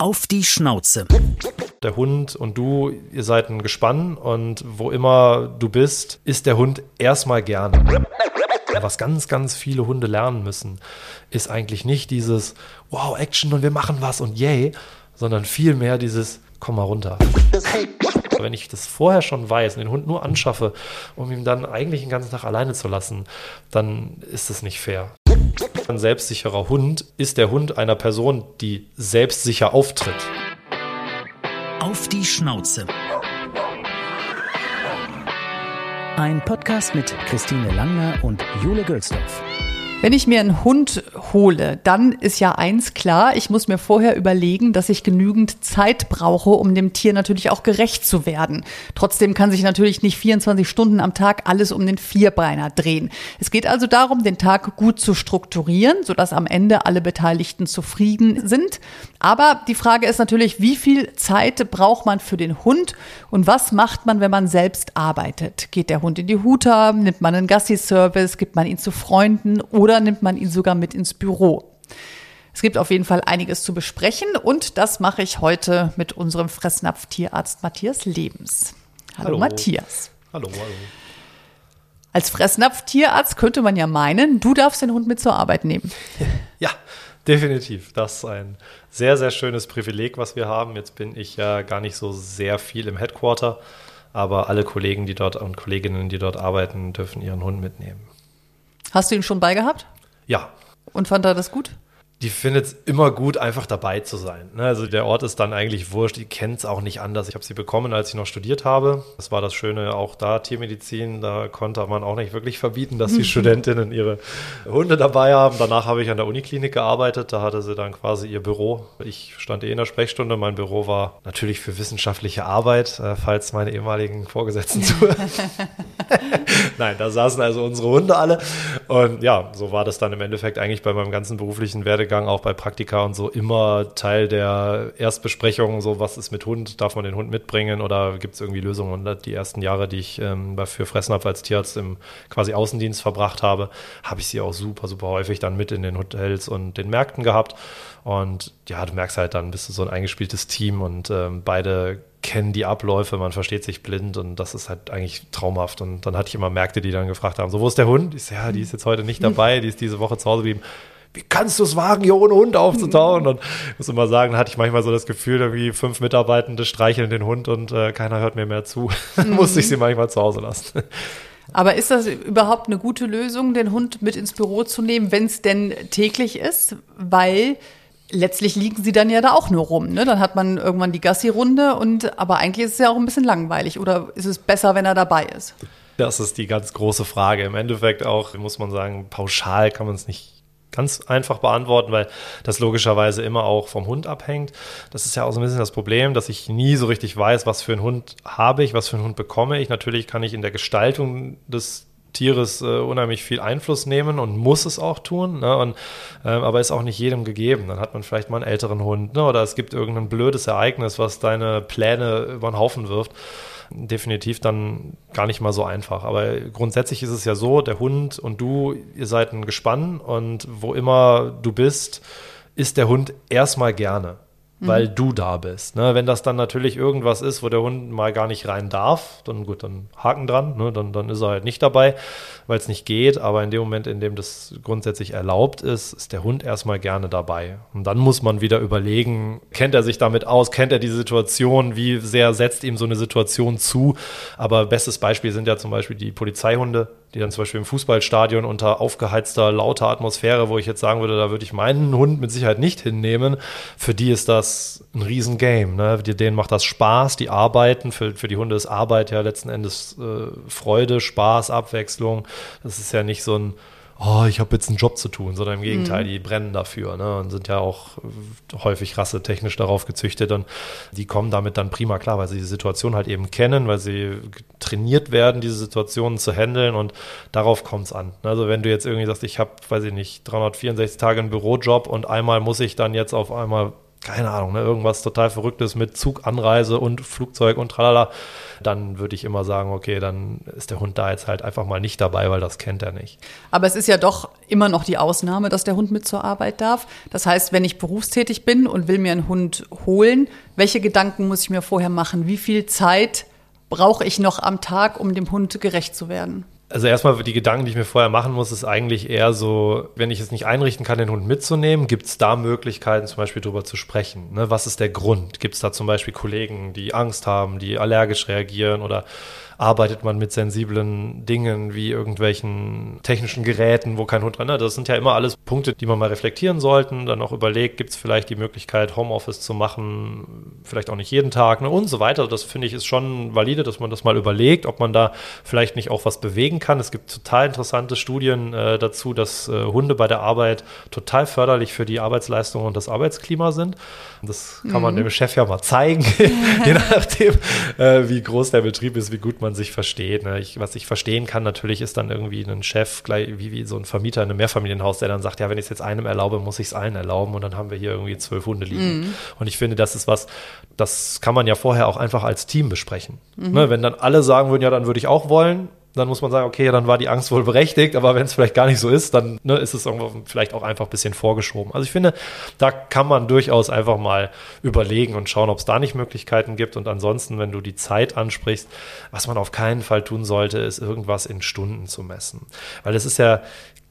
Auf die Schnauze. Der Hund und du, ihr seid ein Gespann und wo immer du bist, ist der Hund erstmal gern. Was ganz, ganz viele Hunde lernen müssen, ist eigentlich nicht dieses Wow, Action und wir machen was und yay, sondern vielmehr dieses Komm mal runter. Wenn ich das vorher schon weiß und den Hund nur anschaffe, um ihn dann eigentlich den ganzen Tag alleine zu lassen, dann ist das nicht fair. Ein selbstsicherer Hund ist der Hund einer Person, die selbstsicher auftritt. Auf die Schnauze. Ein Podcast mit Christine Langner und Jule Gölsdorf. Wenn ich mir einen Hund hole, dann ist ja eins klar, ich muss mir vorher überlegen, dass ich genügend Zeit brauche, um dem Tier natürlich auch gerecht zu werden. Trotzdem kann sich natürlich nicht 24 Stunden am Tag alles um den Vierbeiner drehen. Es geht also darum, den Tag gut zu strukturieren, sodass am Ende alle Beteiligten zufrieden sind. Aber die Frage ist natürlich, wie viel Zeit braucht man für den Hund und was macht man, wenn man selbst arbeitet? Geht der Hund in die Huta, nimmt man einen Gassi-Service, gibt man ihn zu Freunden oder oder nimmt man ihn sogar mit ins Büro? Es gibt auf jeden Fall einiges zu besprechen und das mache ich heute mit unserem Fressnapf-Tierarzt Matthias Lebens. Hallo, hallo. Matthias. Hallo, hallo. Als Fressnapf-Tierarzt könnte man ja meinen, du darfst den Hund mit zur Arbeit nehmen. Ja, definitiv. Das ist ein sehr, sehr schönes Privileg, was wir haben. Jetzt bin ich ja gar nicht so sehr viel im Headquarter, aber alle Kollegen, die dort und Kolleginnen, die dort arbeiten, dürfen ihren Hund mitnehmen. Hast du ihn schon beigehabt? Ja. Und fand er das gut? Die findet es immer gut, einfach dabei zu sein. Ne? Also der Ort ist dann eigentlich wurscht, die kennt es auch nicht anders. Ich habe sie bekommen, als ich noch studiert habe. Das war das Schöne auch da, Tiermedizin, da konnte man auch nicht wirklich verbieten, dass die Studentinnen ihre Hunde dabei haben. Danach habe ich an der Uniklinik gearbeitet, da hatte sie dann quasi ihr Büro. Ich stand eh in der Sprechstunde, mein Büro war natürlich für wissenschaftliche Arbeit, äh, falls meine ehemaligen Vorgesetzten zuhören. Nein, da saßen also unsere Hunde alle. Und ja, so war das dann im Endeffekt eigentlich bei meinem ganzen beruflichen Werdegang Werdegang, auch bei Praktika und so, immer Teil der Erstbesprechung, so was ist mit Hund, darf man den Hund mitbringen oder gibt es irgendwie Lösungen? Und die ersten Jahre, die ich ähm, für Fressnapf als Tierarzt im quasi Außendienst verbracht habe, habe ich sie auch super, super häufig dann mit in den Hotels und den Märkten gehabt. Und ja, du merkst halt dann, bist du so ein eingespieltes Team und ähm, beide kennen die Abläufe, man versteht sich blind und das ist halt eigentlich traumhaft. Und dann hatte ich immer Märkte, die dann gefragt haben, so, wo ist der Hund? Ich so, ja, die ist jetzt heute nicht dabei, die ist diese Woche zu Hause geblieben wie kannst du es wagen, hier ohne Hund aufzutauchen? Und ich muss immer sagen, hatte ich manchmal so das Gefühl, irgendwie fünf Mitarbeitende streicheln den Hund und äh, keiner hört mir mehr zu. Dann musste ich sie manchmal zu Hause lassen. Aber ist das überhaupt eine gute Lösung, den Hund mit ins Büro zu nehmen, wenn es denn täglich ist? Weil letztlich liegen sie dann ja da auch nur rum. Ne? Dann hat man irgendwann die Gassi-Runde und aber eigentlich ist es ja auch ein bisschen langweilig. Oder ist es besser, wenn er dabei ist? Das ist die ganz große Frage. Im Endeffekt auch, muss man sagen, pauschal kann man es nicht ganz einfach beantworten, weil das logischerweise immer auch vom Hund abhängt. Das ist ja auch so ein bisschen das Problem, dass ich nie so richtig weiß, was für einen Hund habe ich, was für einen Hund bekomme ich. Natürlich kann ich in der Gestaltung des Tieres äh, unheimlich viel Einfluss nehmen und muss es auch tun, ne? und, äh, aber ist auch nicht jedem gegeben. Dann hat man vielleicht mal einen älteren Hund ne? oder es gibt irgendein blödes Ereignis, was deine Pläne über den Haufen wirft definitiv dann gar nicht mal so einfach. Aber grundsätzlich ist es ja so, der Hund und du, ihr seid ein Gespann und wo immer du bist, ist der Hund erstmal gerne weil mhm. du da bist. Ne? Wenn das dann natürlich irgendwas ist, wo der Hund mal gar nicht rein darf, dann gut, dann Haken dran, ne? dann, dann ist er halt nicht dabei, weil es nicht geht. Aber in dem Moment, in dem das grundsätzlich erlaubt ist, ist der Hund erstmal gerne dabei. Und dann muss man wieder überlegen, kennt er sich damit aus, kennt er die Situation, wie sehr setzt ihm so eine Situation zu. Aber bestes Beispiel sind ja zum Beispiel die Polizeihunde, die dann zum Beispiel im Fußballstadion unter aufgeheizter, lauter Atmosphäre, wo ich jetzt sagen würde, da würde ich meinen Hund mit Sicherheit nicht hinnehmen. Für die ist das ein Riesengame. Ne? Denen macht das Spaß, die arbeiten. Für, für die Hunde ist Arbeit ja letzten Endes äh, Freude, Spaß, Abwechslung. Das ist ja nicht so ein oh, ich habe jetzt einen Job zu tun, sondern im Gegenteil, mhm. die brennen dafür ne? und sind ja auch häufig rassetechnisch darauf gezüchtet und die kommen damit dann prima klar, weil sie die Situation halt eben kennen, weil sie trainiert werden, diese Situationen zu handeln und darauf kommt es an. Also wenn du jetzt irgendwie sagst, ich habe, weiß ich nicht, 364 Tage einen Bürojob und einmal muss ich dann jetzt auf einmal keine Ahnung, ne, irgendwas total Verrücktes mit Zuganreise und Flugzeug und tralala, dann würde ich immer sagen, okay, dann ist der Hund da jetzt halt einfach mal nicht dabei, weil das kennt er nicht. Aber es ist ja doch immer noch die Ausnahme, dass der Hund mit zur Arbeit darf. Das heißt, wenn ich berufstätig bin und will mir einen Hund holen, welche Gedanken muss ich mir vorher machen? Wie viel Zeit brauche ich noch am Tag, um dem Hund gerecht zu werden? Also erstmal die Gedanken, die ich mir vorher machen muss, ist eigentlich eher so, wenn ich es nicht einrichten kann, den Hund mitzunehmen, gibt es da Möglichkeiten, zum Beispiel darüber zu sprechen. Ne? Was ist der Grund? Gibt es da zum Beispiel Kollegen, die Angst haben, die allergisch reagieren oder arbeitet man mit sensiblen Dingen wie irgendwelchen technischen Geräten, wo kein Hund dran ist. Das sind ja immer alles Punkte, die man mal reflektieren sollten. Dann auch überlegt, gibt es vielleicht die Möglichkeit, Homeoffice zu machen, vielleicht auch nicht jeden Tag ne? und so weiter. Das finde ich ist schon valide, dass man das mal überlegt, ob man da vielleicht nicht auch was bewegen kann. Es gibt total interessante Studien äh, dazu, dass äh, Hunde bei der Arbeit total förderlich für die Arbeitsleistung und das Arbeitsklima sind. Das kann man mhm. dem Chef ja mal zeigen, je nachdem, äh, wie groß der Betrieb ist, wie gut man sich versteht. Ne? Ich, was ich verstehen kann, natürlich ist dann irgendwie ein Chef, gleich wie, wie so ein Vermieter in einem Mehrfamilienhaus, der dann sagt, ja, wenn ich es jetzt einem erlaube, muss ich es allen erlauben und dann haben wir hier irgendwie zwölf Hunde liegen. Mhm. Und ich finde, das ist was, das kann man ja vorher auch einfach als Team besprechen. Mhm. Ne? Wenn dann alle sagen würden, ja, dann würde ich auch wollen, dann muss man sagen, okay, dann war die Angst wohl berechtigt, aber wenn es vielleicht gar nicht so ist, dann ne, ist es vielleicht auch einfach ein bisschen vorgeschoben. Also ich finde, da kann man durchaus einfach mal überlegen und schauen, ob es da nicht Möglichkeiten gibt. Und ansonsten, wenn du die Zeit ansprichst, was man auf keinen Fall tun sollte, ist irgendwas in Stunden zu messen. Weil es ist ja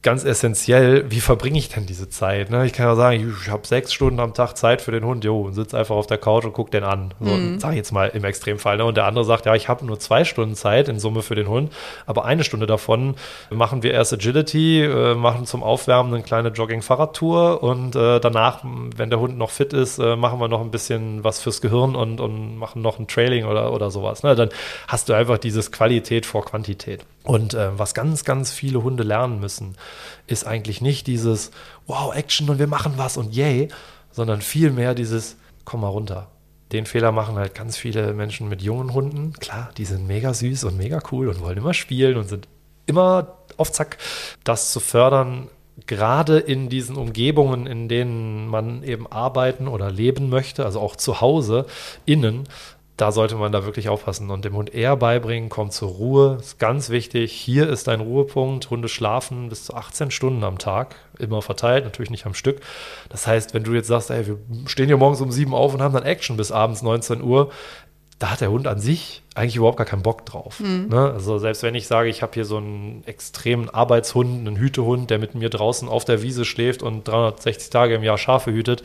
ganz essentiell, wie verbringe ich denn diese Zeit? Ne? Ich kann ja sagen, ich habe sechs Stunden am Tag Zeit für den Hund, jo, und sitze einfach auf der Couch und guck den an. So, mhm. sag ich jetzt mal im Extremfall. Ne? Und der andere sagt, ja, ich habe nur zwei Stunden Zeit in Summe für den Hund, aber eine Stunde davon machen wir erst Agility, äh, machen zum Aufwärmen eine kleine Jogging-Fahrradtour und äh, danach, wenn der Hund noch fit ist, äh, machen wir noch ein bisschen was fürs Gehirn und, und machen noch ein Trailing oder, oder sowas. Ne? Dann hast du einfach dieses Qualität vor Quantität. Und äh, was ganz, ganz viele Hunde lernen müssen, ist eigentlich nicht dieses Wow, Action und wir machen was und yay, sondern vielmehr dieses Komm mal runter. Den Fehler machen halt ganz viele Menschen mit jungen Hunden. Klar, die sind mega süß und mega cool und wollen immer spielen und sind immer auf Zack. Das zu fördern, gerade in diesen Umgebungen, in denen man eben arbeiten oder leben möchte, also auch zu Hause, innen, da sollte man da wirklich aufpassen und dem Hund eher beibringen, komm zur Ruhe, ist ganz wichtig. Hier ist dein Ruhepunkt. Hunde schlafen bis zu 18 Stunden am Tag, immer verteilt, natürlich nicht am Stück. Das heißt, wenn du jetzt sagst, ey, wir stehen hier morgens um sieben auf und haben dann Action bis abends 19 Uhr, da hat der Hund an sich eigentlich überhaupt gar keinen Bock drauf. Mhm. Ne? Also selbst wenn ich sage, ich habe hier so einen extremen Arbeitshund, einen Hütehund, der mit mir draußen auf der Wiese schläft und 360 Tage im Jahr Schafe hütet,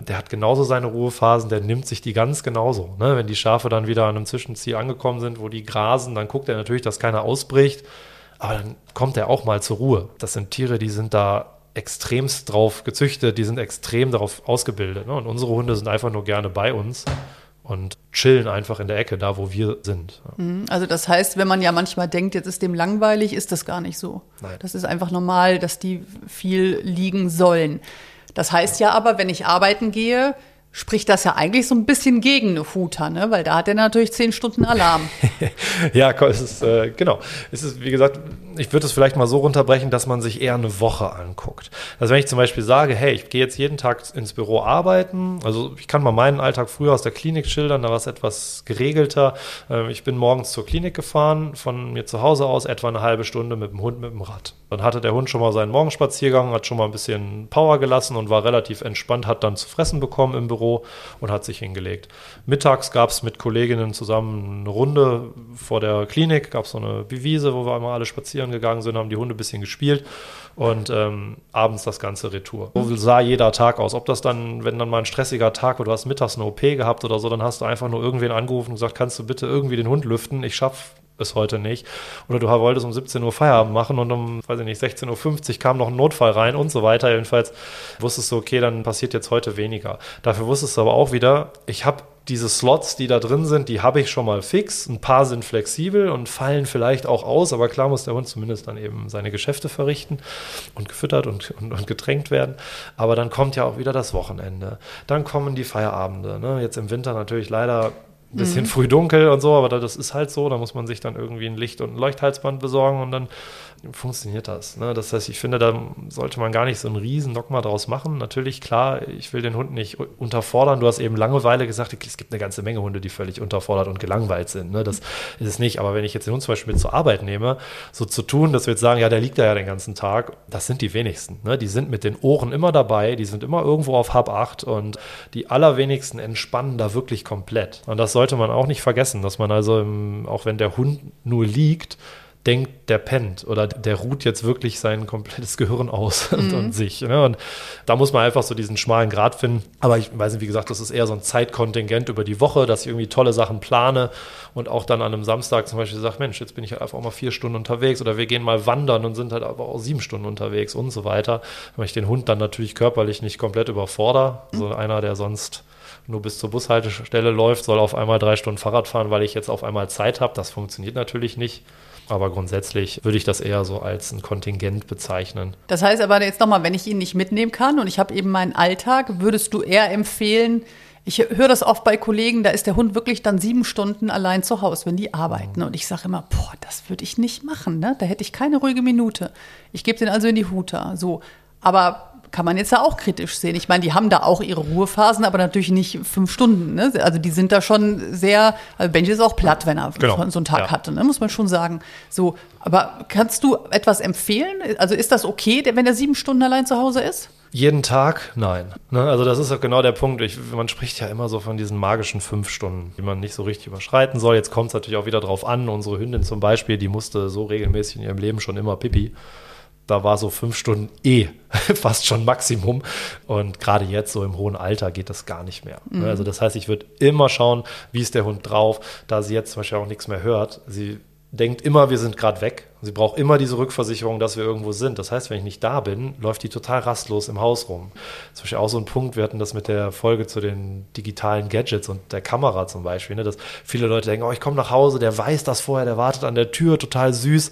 der hat genauso seine Ruhephasen, der nimmt sich die ganz genauso. Ne? Wenn die Schafe dann wieder an einem Zwischenziel angekommen sind, wo die grasen, dann guckt er natürlich, dass keiner ausbricht, aber dann kommt er auch mal zur Ruhe. Das sind Tiere, die sind da extremst drauf gezüchtet, die sind extrem darauf ausgebildet. Ne? Und unsere Hunde sind einfach nur gerne bei uns und chillen einfach in der Ecke, da wo wir sind. Mhm. Also das heißt, wenn man ja manchmal denkt, jetzt ist dem langweilig, ist das gar nicht so. Nein. Das ist einfach normal, dass die viel liegen sollen. Das heißt ja aber, wenn ich arbeiten gehe, spricht das ja eigentlich so ein bisschen gegen eine Huter, ne? weil da hat er natürlich zehn Stunden Alarm. ja, es ist, äh, genau. Es ist, wie gesagt, ich würde es vielleicht mal so runterbrechen, dass man sich eher eine Woche anguckt. Also wenn ich zum Beispiel sage, hey, ich gehe jetzt jeden Tag ins Büro arbeiten, also ich kann mal meinen Alltag früher aus der Klinik schildern, da war es etwas geregelter. Ähm, ich bin morgens zur Klinik gefahren, von mir zu Hause aus etwa eine halbe Stunde mit dem Hund mit dem Rad. Dann hatte der Hund schon mal seinen Morgenspaziergang, hat schon mal ein bisschen Power gelassen und war relativ entspannt, hat dann zu fressen bekommen im Büro und hat sich hingelegt. Mittags gab es mit Kolleginnen zusammen eine Runde vor der Klinik, gab es so eine Wiese, wo wir einmal alle spazieren gegangen sind, haben die Hunde ein bisschen gespielt und ähm, abends das ganze Retour. So sah jeder Tag aus. Ob das dann, wenn dann mal ein stressiger Tag oder du hast mittags eine OP gehabt oder so, dann hast du einfach nur irgendwen angerufen und gesagt, kannst du bitte irgendwie den Hund lüften? Ich schaffe es heute nicht. Oder du wolltest um 17 Uhr Feierabend machen und um, weiß ich nicht, 16.50 Uhr kam noch ein Notfall rein und so weiter. Jedenfalls wusstest du, okay, dann passiert jetzt heute weniger. Dafür wusstest du aber auch wieder, ich habe diese Slots, die da drin sind, die habe ich schon mal fix. Ein paar sind flexibel und fallen vielleicht auch aus, aber klar muss der Hund zumindest dann eben seine Geschäfte verrichten und gefüttert und, und, und getränkt werden. Aber dann kommt ja auch wieder das Wochenende. Dann kommen die Feierabende. Ne? Jetzt im Winter natürlich leider ein bisschen mhm. früh dunkel und so, aber das ist halt so. Da muss man sich dann irgendwie ein Licht und ein Leuchthalsband besorgen und dann funktioniert das. Ne? Das heißt, ich finde, da sollte man gar nicht so einen riesen Dogma draus machen. Natürlich, klar, ich will den Hund nicht unterfordern. Du hast eben Langeweile gesagt, es gibt eine ganze Menge Hunde, die völlig unterfordert und gelangweilt sind. Ne? Das ist es nicht. Aber wenn ich jetzt den Hund zum Beispiel mit zur Arbeit nehme, so zu tun, dass wir jetzt sagen, ja, der liegt da ja den ganzen Tag, das sind die wenigsten. Ne? Die sind mit den Ohren immer dabei, die sind immer irgendwo auf Hab 8 und die allerwenigsten entspannen da wirklich komplett. Und das sollte man auch nicht vergessen, dass man also, im, auch wenn der Hund nur liegt, denkt, der pennt oder der ruht jetzt wirklich sein komplettes Gehirn aus mhm. und, und, sich. Ne? Und da muss man einfach so diesen schmalen Grad finden. Aber ich weiß nicht, wie gesagt, das ist eher so ein Zeitkontingent über die Woche, dass ich irgendwie tolle Sachen plane und auch dann an einem Samstag zum Beispiel sage, Mensch, jetzt bin ich halt einfach auch mal vier Stunden unterwegs oder wir gehen mal wandern und sind halt aber auch sieben Stunden unterwegs und so weiter. Weil ich den Hund dann natürlich körperlich nicht komplett überfordere. Mhm. So einer, der sonst nur bis zur Bushaltestelle läuft, soll auf einmal drei Stunden Fahrrad fahren, weil ich jetzt auf einmal Zeit habe. Das funktioniert natürlich nicht. Aber grundsätzlich würde ich das eher so als ein Kontingent bezeichnen. Das heißt aber jetzt nochmal, wenn ich ihn nicht mitnehmen kann und ich habe eben meinen Alltag, würdest du eher empfehlen, ich höre das oft bei Kollegen, da ist der Hund wirklich dann sieben Stunden allein zu Hause, wenn die arbeiten. Und ich sage immer, boah, das würde ich nicht machen, ne? Da hätte ich keine ruhige Minute. Ich gebe den also in die Huta. So. Aber kann man jetzt ja auch kritisch sehen. Ich meine, die haben da auch ihre Ruhephasen, aber natürlich nicht fünf Stunden. Ne? Also die sind da schon sehr, also Benji ist auch platt, wenn er genau. so einen Tag ja. hatte, ne? muss man schon sagen. So, aber kannst du etwas empfehlen? Also ist das okay, wenn er sieben Stunden allein zu Hause ist? Jeden Tag? Nein. Ne? Also das ist auch genau der Punkt. Ich, man spricht ja immer so von diesen magischen fünf Stunden, die man nicht so richtig überschreiten soll. Jetzt kommt es natürlich auch wieder drauf an. Unsere Hündin zum Beispiel, die musste so regelmäßig in ihrem Leben schon immer Pipi da war so fünf Stunden eh fast schon Maximum. Und gerade jetzt, so im hohen Alter, geht das gar nicht mehr. Mhm. Also das heißt, ich würde immer schauen, wie ist der Hund drauf, da sie jetzt zum Beispiel auch nichts mehr hört. Sie denkt immer, wir sind gerade weg. Sie braucht immer diese Rückversicherung, dass wir irgendwo sind. Das heißt, wenn ich nicht da bin, läuft die total rastlos im Haus rum. Zum Beispiel auch so ein Punkt, wir hatten das mit der Folge zu den digitalen Gadgets und der Kamera zum Beispiel, ne, dass viele Leute denken, oh, ich komme nach Hause, der weiß das vorher, der wartet an der Tür, total süß.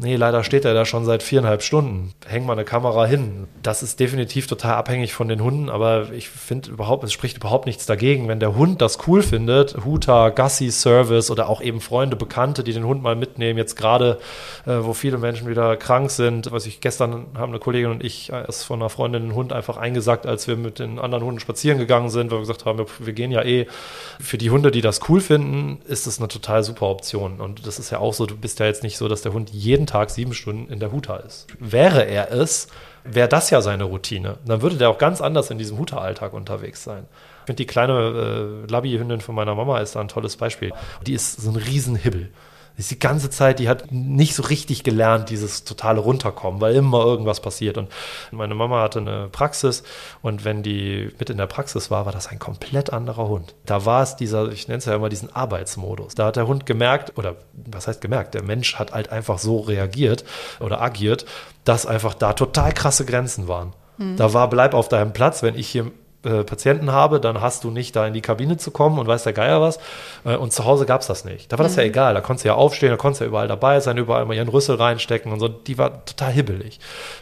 Nee, leider steht er da schon seit viereinhalb Stunden. Häng mal eine Kamera hin. Das ist definitiv total abhängig von den Hunden, aber ich finde überhaupt, es spricht überhaupt nichts dagegen, wenn der Hund das cool findet, Huta, Gassi Service oder auch eben Freunde, Bekannte, die den Hund mal mitnehmen, jetzt gerade, äh, wo viele Menschen wieder krank sind. Was ich gestern haben eine Kollegin und ich erst von einer Freundin den Hund einfach eingesagt, als wir mit den anderen Hunden spazieren gegangen sind, weil wir gesagt haben, wir, wir gehen ja eh. Für die Hunde, die das cool finden, ist das eine total super Option. Und das ist ja auch so, du bist ja jetzt nicht so, dass der Hund jeden Tag sieben Stunden in der Huta ist. Wäre er es, wäre das ja seine Routine. Dann würde der auch ganz anders in diesem Huta-Alltag unterwegs sein. Ich finde, die kleine äh, Labby-Hündin von meiner Mama ist da ein tolles Beispiel. Die ist so ein Riesenhibbel ist die ganze Zeit, die hat nicht so richtig gelernt, dieses totale Runterkommen, weil immer irgendwas passiert. Und meine Mama hatte eine Praxis und wenn die mit in der Praxis war, war das ein komplett anderer Hund. Da war es dieser, ich nenne es ja immer diesen Arbeitsmodus. Da hat der Hund gemerkt, oder was heißt gemerkt, der Mensch hat halt einfach so reagiert oder agiert, dass einfach da total krasse Grenzen waren. Mhm. Da war, bleib auf deinem Platz, wenn ich hier äh, Patienten habe, dann hast du nicht da in die Kabine zu kommen und weiß der Geier was. Äh, und zu Hause gab es das nicht. Da war das mhm. ja egal. Da konntest du ja aufstehen, da konntest du ja überall dabei sein, überall mal ihren Rüssel reinstecken und so. Die war total hibbelig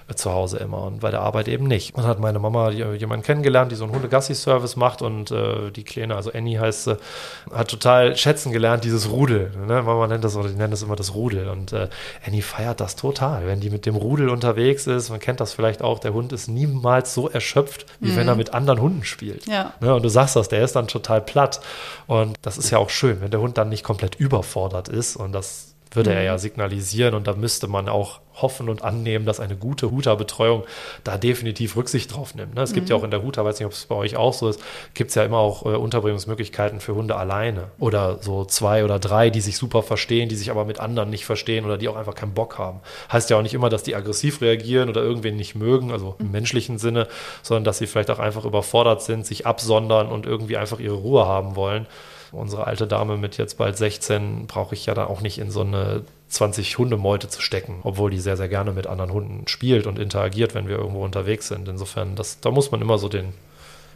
äh, zu Hause immer und bei der Arbeit eben nicht. Und hat meine Mama jemanden kennengelernt, die so einen Hundegassi-Service macht und die Kleine, also Annie heißt sie, hat total schätzen gelernt, dieses Rudel. Ne? Mama nennt das oder die nennt das immer das Rudel. Und Annie feiert das total, wenn die mit dem Rudel unterwegs ist. Man kennt das vielleicht auch, der Hund ist niemals so erschöpft, wie mhm. wenn er mit anderen Hunden Hunden spielt. Ja. Ne, und du sagst das, der ist dann total platt. Und das ist ja auch schön, wenn der Hund dann nicht komplett überfordert ist. Und das würde mhm. er ja signalisieren. Und da müsste man auch hoffen und annehmen, dass eine gute Huta-Betreuung da definitiv Rücksicht drauf nimmt. Ne? Es gibt ja mhm. auch in der Huta, weiß nicht, ob es bei euch auch so ist, gibt es ja immer auch äh, Unterbringungsmöglichkeiten für Hunde alleine oder so zwei oder drei, die sich super verstehen, die sich aber mit anderen nicht verstehen oder die auch einfach keinen Bock haben. Heißt ja auch nicht immer, dass die aggressiv reagieren oder irgendwen nicht mögen, also im mhm. menschlichen Sinne, sondern dass sie vielleicht auch einfach überfordert sind, sich absondern und irgendwie einfach ihre Ruhe haben wollen unsere alte Dame mit jetzt bald 16 brauche ich ja da auch nicht in so eine 20 Hundemeute zu stecken, obwohl die sehr, sehr gerne mit anderen Hunden spielt und interagiert, wenn wir irgendwo unterwegs sind. Insofern, das, da muss man immer so den,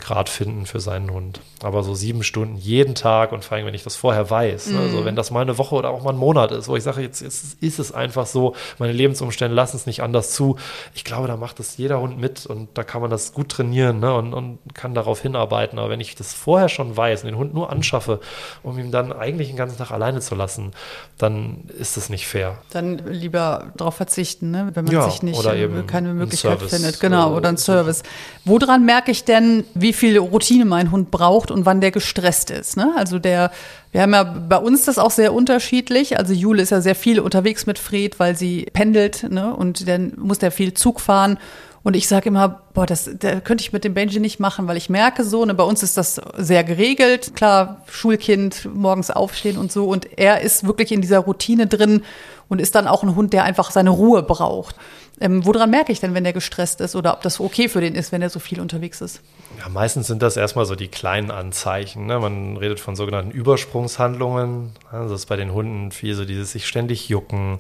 Grad finden für seinen Hund. Aber so sieben Stunden jeden Tag und vor allem, wenn ich das vorher weiß, mhm. ne, also wenn das mal eine Woche oder auch mal ein Monat ist, wo ich sage, jetzt, jetzt ist es einfach so, meine Lebensumstände lassen es nicht anders zu. Ich glaube, da macht es jeder Hund mit und da kann man das gut trainieren ne, und, und kann darauf hinarbeiten. Aber wenn ich das vorher schon weiß und den Hund nur anschaffe, um ihn dann eigentlich den ganzen Tag alleine zu lassen, dann ist es nicht fair. Dann lieber darauf verzichten, ne? wenn man ja, sich nicht eben keine Möglichkeit Service, findet. Genau, äh, oder ein Service. Woran merke ich denn, wie viel Routine mein Hund braucht und wann der gestresst ist? Ne? Also der, wir haben ja bei uns das auch sehr unterschiedlich. Also Jule ist ja sehr viel unterwegs mit Fred, weil sie pendelt ne? und dann muss der viel Zug fahren. Und ich sage immer, boah, das, das könnte ich mit dem Benji nicht machen, weil ich merke so, ne, bei uns ist das sehr geregelt. Klar, Schulkind, morgens aufstehen und so. Und er ist wirklich in dieser Routine drin und ist dann auch ein Hund, der einfach seine Ruhe braucht. Ähm, woran merke ich denn, wenn der gestresst ist oder ob das okay für den ist, wenn er so viel unterwegs ist? Ja, meistens sind das erstmal so die kleinen Anzeichen. Ne? Man redet von sogenannten Übersprungshandlungen. Also das ist bei den Hunden viel so dieses sich ständig jucken,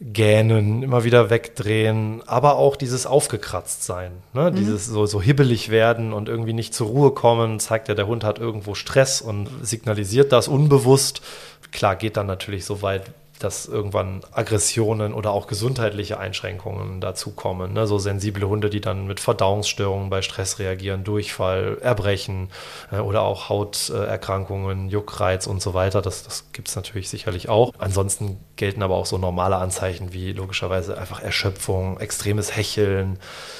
gähnen, immer wieder wegdrehen, aber auch dieses aufgekratzt sein, ne? Mhm. dieses so, so hibbelig werden und irgendwie nicht zur Ruhe kommen, zeigt ja, der Hund hat irgendwo Stress und signalisiert das unbewusst. Klar, geht dann natürlich so weit, dass irgendwann Aggressionen oder auch gesundheitliche Einschränkungen dazukommen. Ne? So sensible Hunde, die dann mit Verdauungsstörungen bei Stress reagieren, Durchfall, Erbrechen äh, oder auch Hauterkrankungen, Juckreiz und so weiter. Das, das gibt es natürlich sicherlich auch. Ansonsten gelten aber auch so normale Anzeichen wie logischerweise einfach Erschöpfung, extremes Hecheln,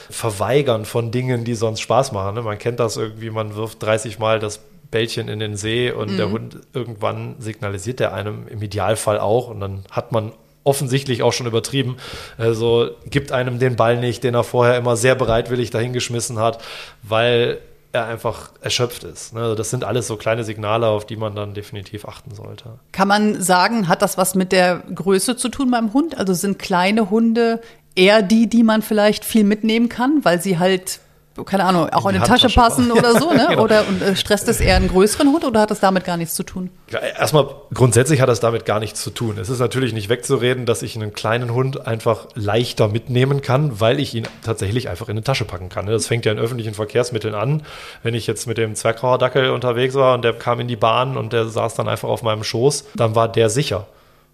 Verweigern von Dingen, die sonst Spaß machen. Ne? Man kennt das irgendwie, man wirft 30 Mal das Bällchen in den See und mhm. der Hund irgendwann signalisiert der einem im Idealfall auch und dann hat man offensichtlich auch schon übertrieben. Also gibt einem den Ball nicht, den er vorher immer sehr bereitwillig dahingeschmissen hat, weil er einfach erschöpft ist. Also das sind alles so kleine Signale, auf die man dann definitiv achten sollte. Kann man sagen, hat das was mit der Größe zu tun beim Hund? Also sind kleine Hunde eher die, die man vielleicht viel mitnehmen kann, weil sie halt keine Ahnung, auch in, in die Tasche passen oder so, ne? genau. Oder und, äh, stresst es eher einen größeren Hund oder hat das damit gar nichts zu tun? Ja, erstmal grundsätzlich hat das damit gar nichts zu tun. Es ist natürlich nicht wegzureden, dass ich einen kleinen Hund einfach leichter mitnehmen kann, weil ich ihn tatsächlich einfach in eine Tasche packen kann. Das fängt ja in öffentlichen Verkehrsmitteln an. Wenn ich jetzt mit dem Zwergrauer Dackel unterwegs war und der kam in die Bahn und der saß dann einfach auf meinem Schoß, dann war der sicher.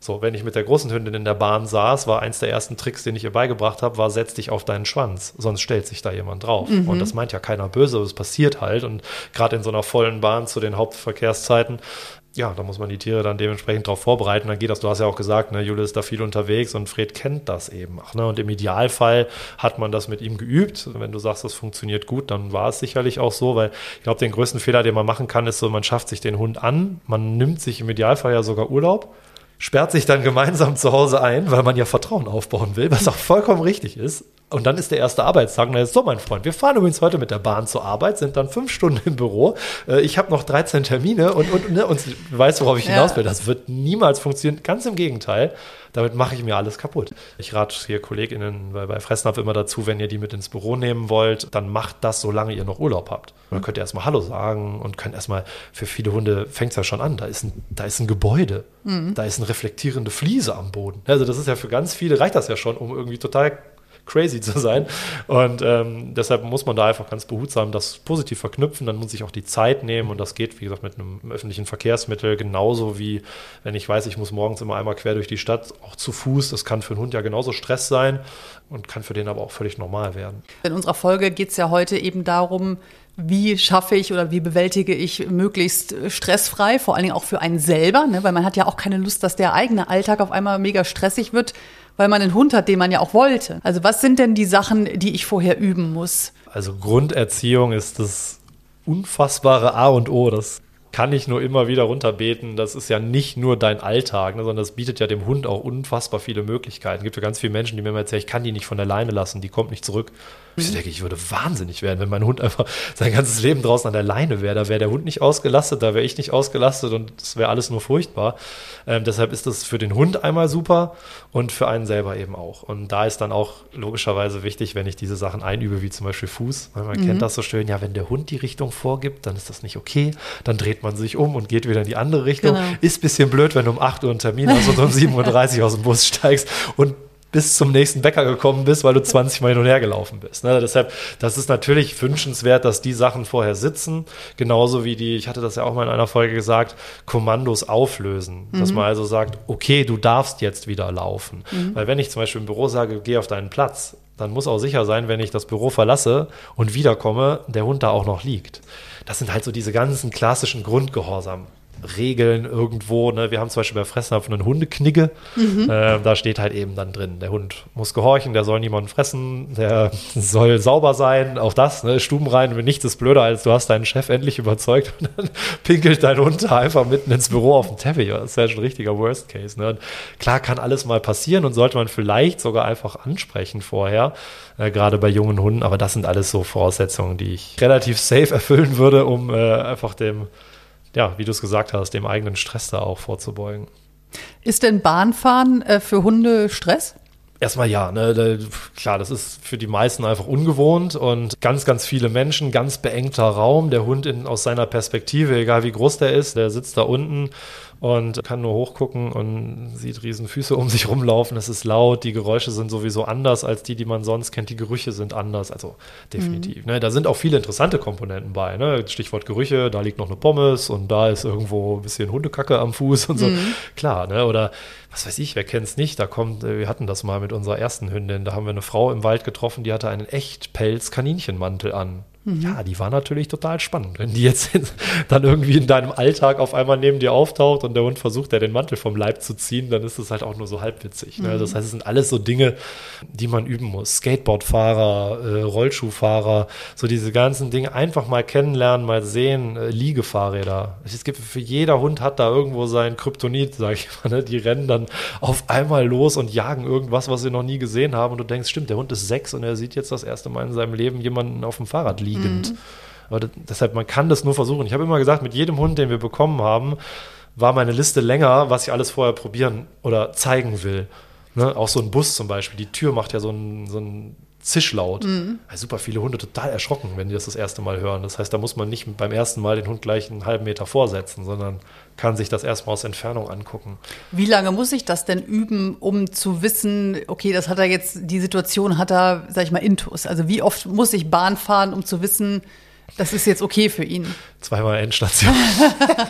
So, wenn ich mit der großen Hündin in der Bahn saß, war eins der ersten Tricks, den ich ihr beigebracht habe, war, setz dich auf deinen Schwanz, sonst stellt sich da jemand drauf. Mhm. Und das meint ja keiner böse, aber es passiert halt. Und gerade in so einer vollen Bahn zu den Hauptverkehrszeiten, ja, da muss man die Tiere dann dementsprechend darauf vorbereiten. Dann geht das, du hast ja auch gesagt, ne, Jule ist da viel unterwegs und Fred kennt das eben auch. Ne? Und im Idealfall hat man das mit ihm geübt. Wenn du sagst, das funktioniert gut, dann war es sicherlich auch so, weil ich glaube, den größten Fehler, den man machen kann, ist so, man schafft sich den Hund an, man nimmt sich im Idealfall ja sogar Urlaub sperrt sich dann gemeinsam zu Hause ein, weil man ja Vertrauen aufbauen will, was auch vollkommen richtig ist. Und dann ist der erste Arbeitstag und dann ist so, mein Freund, wir fahren übrigens heute mit der Bahn zur Arbeit, sind dann fünf Stunden im Büro. Äh, ich habe noch 13 Termine und, und, ne, und weißt, worauf ich hinaus will. Das wird niemals funktionieren. Ganz im Gegenteil. Damit mache ich mir alles kaputt. Ich rate hier KollegInnen bei, bei Fressnapf immer dazu, wenn ihr die mit ins Büro nehmen wollt, dann macht das, solange ihr noch Urlaub habt. Und dann könnt ihr erstmal Hallo sagen und könnt erstmal, für viele Hunde fängt es ja schon an, da ist ein, da ist ein Gebäude, mhm. da ist eine reflektierende Fliese am Boden. Also das ist ja für ganz viele, reicht das ja schon, um irgendwie total crazy zu sein. Und ähm, deshalb muss man da einfach ganz behutsam das positiv verknüpfen. Dann muss ich auch die Zeit nehmen und das geht, wie gesagt, mit einem öffentlichen Verkehrsmittel genauso wie, wenn ich weiß, ich muss morgens immer einmal quer durch die Stadt, auch zu Fuß. Das kann für einen Hund ja genauso Stress sein und kann für den aber auch völlig normal werden. In unserer Folge geht es ja heute eben darum, wie schaffe ich oder wie bewältige ich möglichst stressfrei, vor allen Dingen auch für einen selber, ne? weil man hat ja auch keine Lust, dass der eigene Alltag auf einmal mega stressig wird weil man einen Hund hat, den man ja auch wollte. Also was sind denn die Sachen, die ich vorher üben muss? Also Grunderziehung ist das unfassbare A und O. Das kann ich nur immer wieder runterbeten. Das ist ja nicht nur dein Alltag, ne, sondern das bietet ja dem Hund auch unfassbar viele Möglichkeiten. Es gibt ja ganz viele Menschen, die mir immer erzählen, ich kann die nicht von der Leine lassen, die kommt nicht zurück. Mhm. Ich denke, ich würde wahnsinnig werden, wenn mein Hund einfach sein ganzes Leben draußen an der Leine wäre. Da wäre der Hund nicht ausgelastet, da wäre ich nicht ausgelastet und es wäre alles nur furchtbar. Ähm, deshalb ist das für den Hund einmal super und für einen selber eben auch. Und da ist dann auch logischerweise wichtig, wenn ich diese Sachen einübe, wie zum Beispiel Fuß. Man mhm. kennt das so schön, ja, wenn der Hund die Richtung vorgibt, dann ist das nicht okay. Dann dreht man sich um und geht wieder in die andere Richtung. Genau. Ist ein bisschen blöd, wenn du um 8 Uhr einen Termin hast und um 7.30 Uhr aus dem Bus steigst und bis zum nächsten Bäcker gekommen bist, weil du 20 Mal hin und her gelaufen bist. Ne? Deshalb, das ist natürlich wünschenswert, dass die Sachen vorher sitzen. Genauso wie die, ich hatte das ja auch mal in einer Folge gesagt, Kommandos auflösen. Mhm. Dass man also sagt, okay, du darfst jetzt wieder laufen. Mhm. Weil wenn ich zum Beispiel im Büro sage, geh auf deinen Platz, dann muss auch sicher sein, wenn ich das Büro verlasse und wiederkomme, der Hund da auch noch liegt. Das sind halt so diese ganzen klassischen Grundgehorsam. Regeln irgendwo. Ne? Wir haben zum Beispiel bei Fressnapf einen Hundeknigge. Mhm. Äh, da steht halt eben dann drin, der Hund muss gehorchen, der soll niemanden fressen, der soll sauber sein. Auch das, ne? Stuben rein, wenn nichts ist blöder, als du hast deinen Chef endlich überzeugt und dann pinkelt dein Hund da einfach mitten ins Büro auf den Teppich. Das ist ja schon ein richtiger Worst Case. Ne? klar kann alles mal passieren und sollte man vielleicht sogar einfach ansprechen vorher, äh, gerade bei jungen Hunden. Aber das sind alles so Voraussetzungen, die ich relativ safe erfüllen würde, um äh, einfach dem ja, wie du es gesagt hast, dem eigenen Stress da auch vorzubeugen. Ist denn Bahnfahren äh, für Hunde Stress? Erstmal ja, ne, klar, das ist für die meisten einfach ungewohnt und ganz, ganz viele Menschen, ganz beengter Raum. Der Hund in, aus seiner Perspektive, egal wie groß der ist, der sitzt da unten und kann nur hochgucken und sieht riesen Füße um sich rumlaufen. Es ist laut, die Geräusche sind sowieso anders als die, die man sonst kennt. Die Gerüche sind anders, also definitiv. Mhm. Ne, da sind auch viele interessante Komponenten bei. Ne? Stichwort Gerüche, da liegt noch eine Pommes und da ist irgendwo ein bisschen Hundekacke am Fuß und so. Mhm. Klar, ne? oder was weiß ich, wer kennt es nicht? Da kommt, äh, wir hatten das mal mit unserer ersten Hündin, da haben wir eine Frau im Wald getroffen, die hatte einen Echtpelz-Kaninchenmantel an. Mhm. Ja, die war natürlich total spannend. Wenn die jetzt dann irgendwie in deinem Alltag auf einmal neben dir auftaucht und der Hund versucht, der den Mantel vom Leib zu ziehen, dann ist es halt auch nur so halbwitzig. Ne? Mhm. Das heißt, es sind alles so Dinge, die man üben muss. Skateboardfahrer, äh, Rollschuhfahrer, so diese ganzen Dinge einfach mal kennenlernen, mal sehen. Äh, Liegefahrräder. Es gibt für jeder Hund hat da irgendwo sein Kryptonit, sag ich mal. Ne? Die rennen dann auf einmal los und jagen irgendwas, was sie noch nie gesehen haben. Und du denkst, stimmt, der Hund ist sechs und er sieht jetzt das erste Mal in seinem Leben jemanden auf dem Fahrrad liegen liegend. Mhm. Aber das, deshalb, man kann das nur versuchen. Ich habe immer gesagt, mit jedem Hund, den wir bekommen haben, war meine Liste länger, was ich alles vorher probieren oder zeigen will. Ne? Auch so ein Bus zum Beispiel. Die Tür macht ja so ein, so ein Zischlaut. Mhm. Also super viele Hunde total erschrocken, wenn die das das erste Mal hören. Das heißt, da muss man nicht beim ersten Mal den Hund gleich einen halben Meter vorsetzen, sondern kann sich das erstmal aus Entfernung angucken. Wie lange muss ich das denn üben, um zu wissen, okay, das hat er jetzt, die Situation hat er, sag ich mal, intus. Also wie oft muss ich Bahn fahren, um zu wissen, das ist jetzt okay für ihn. Zweimal Endstation.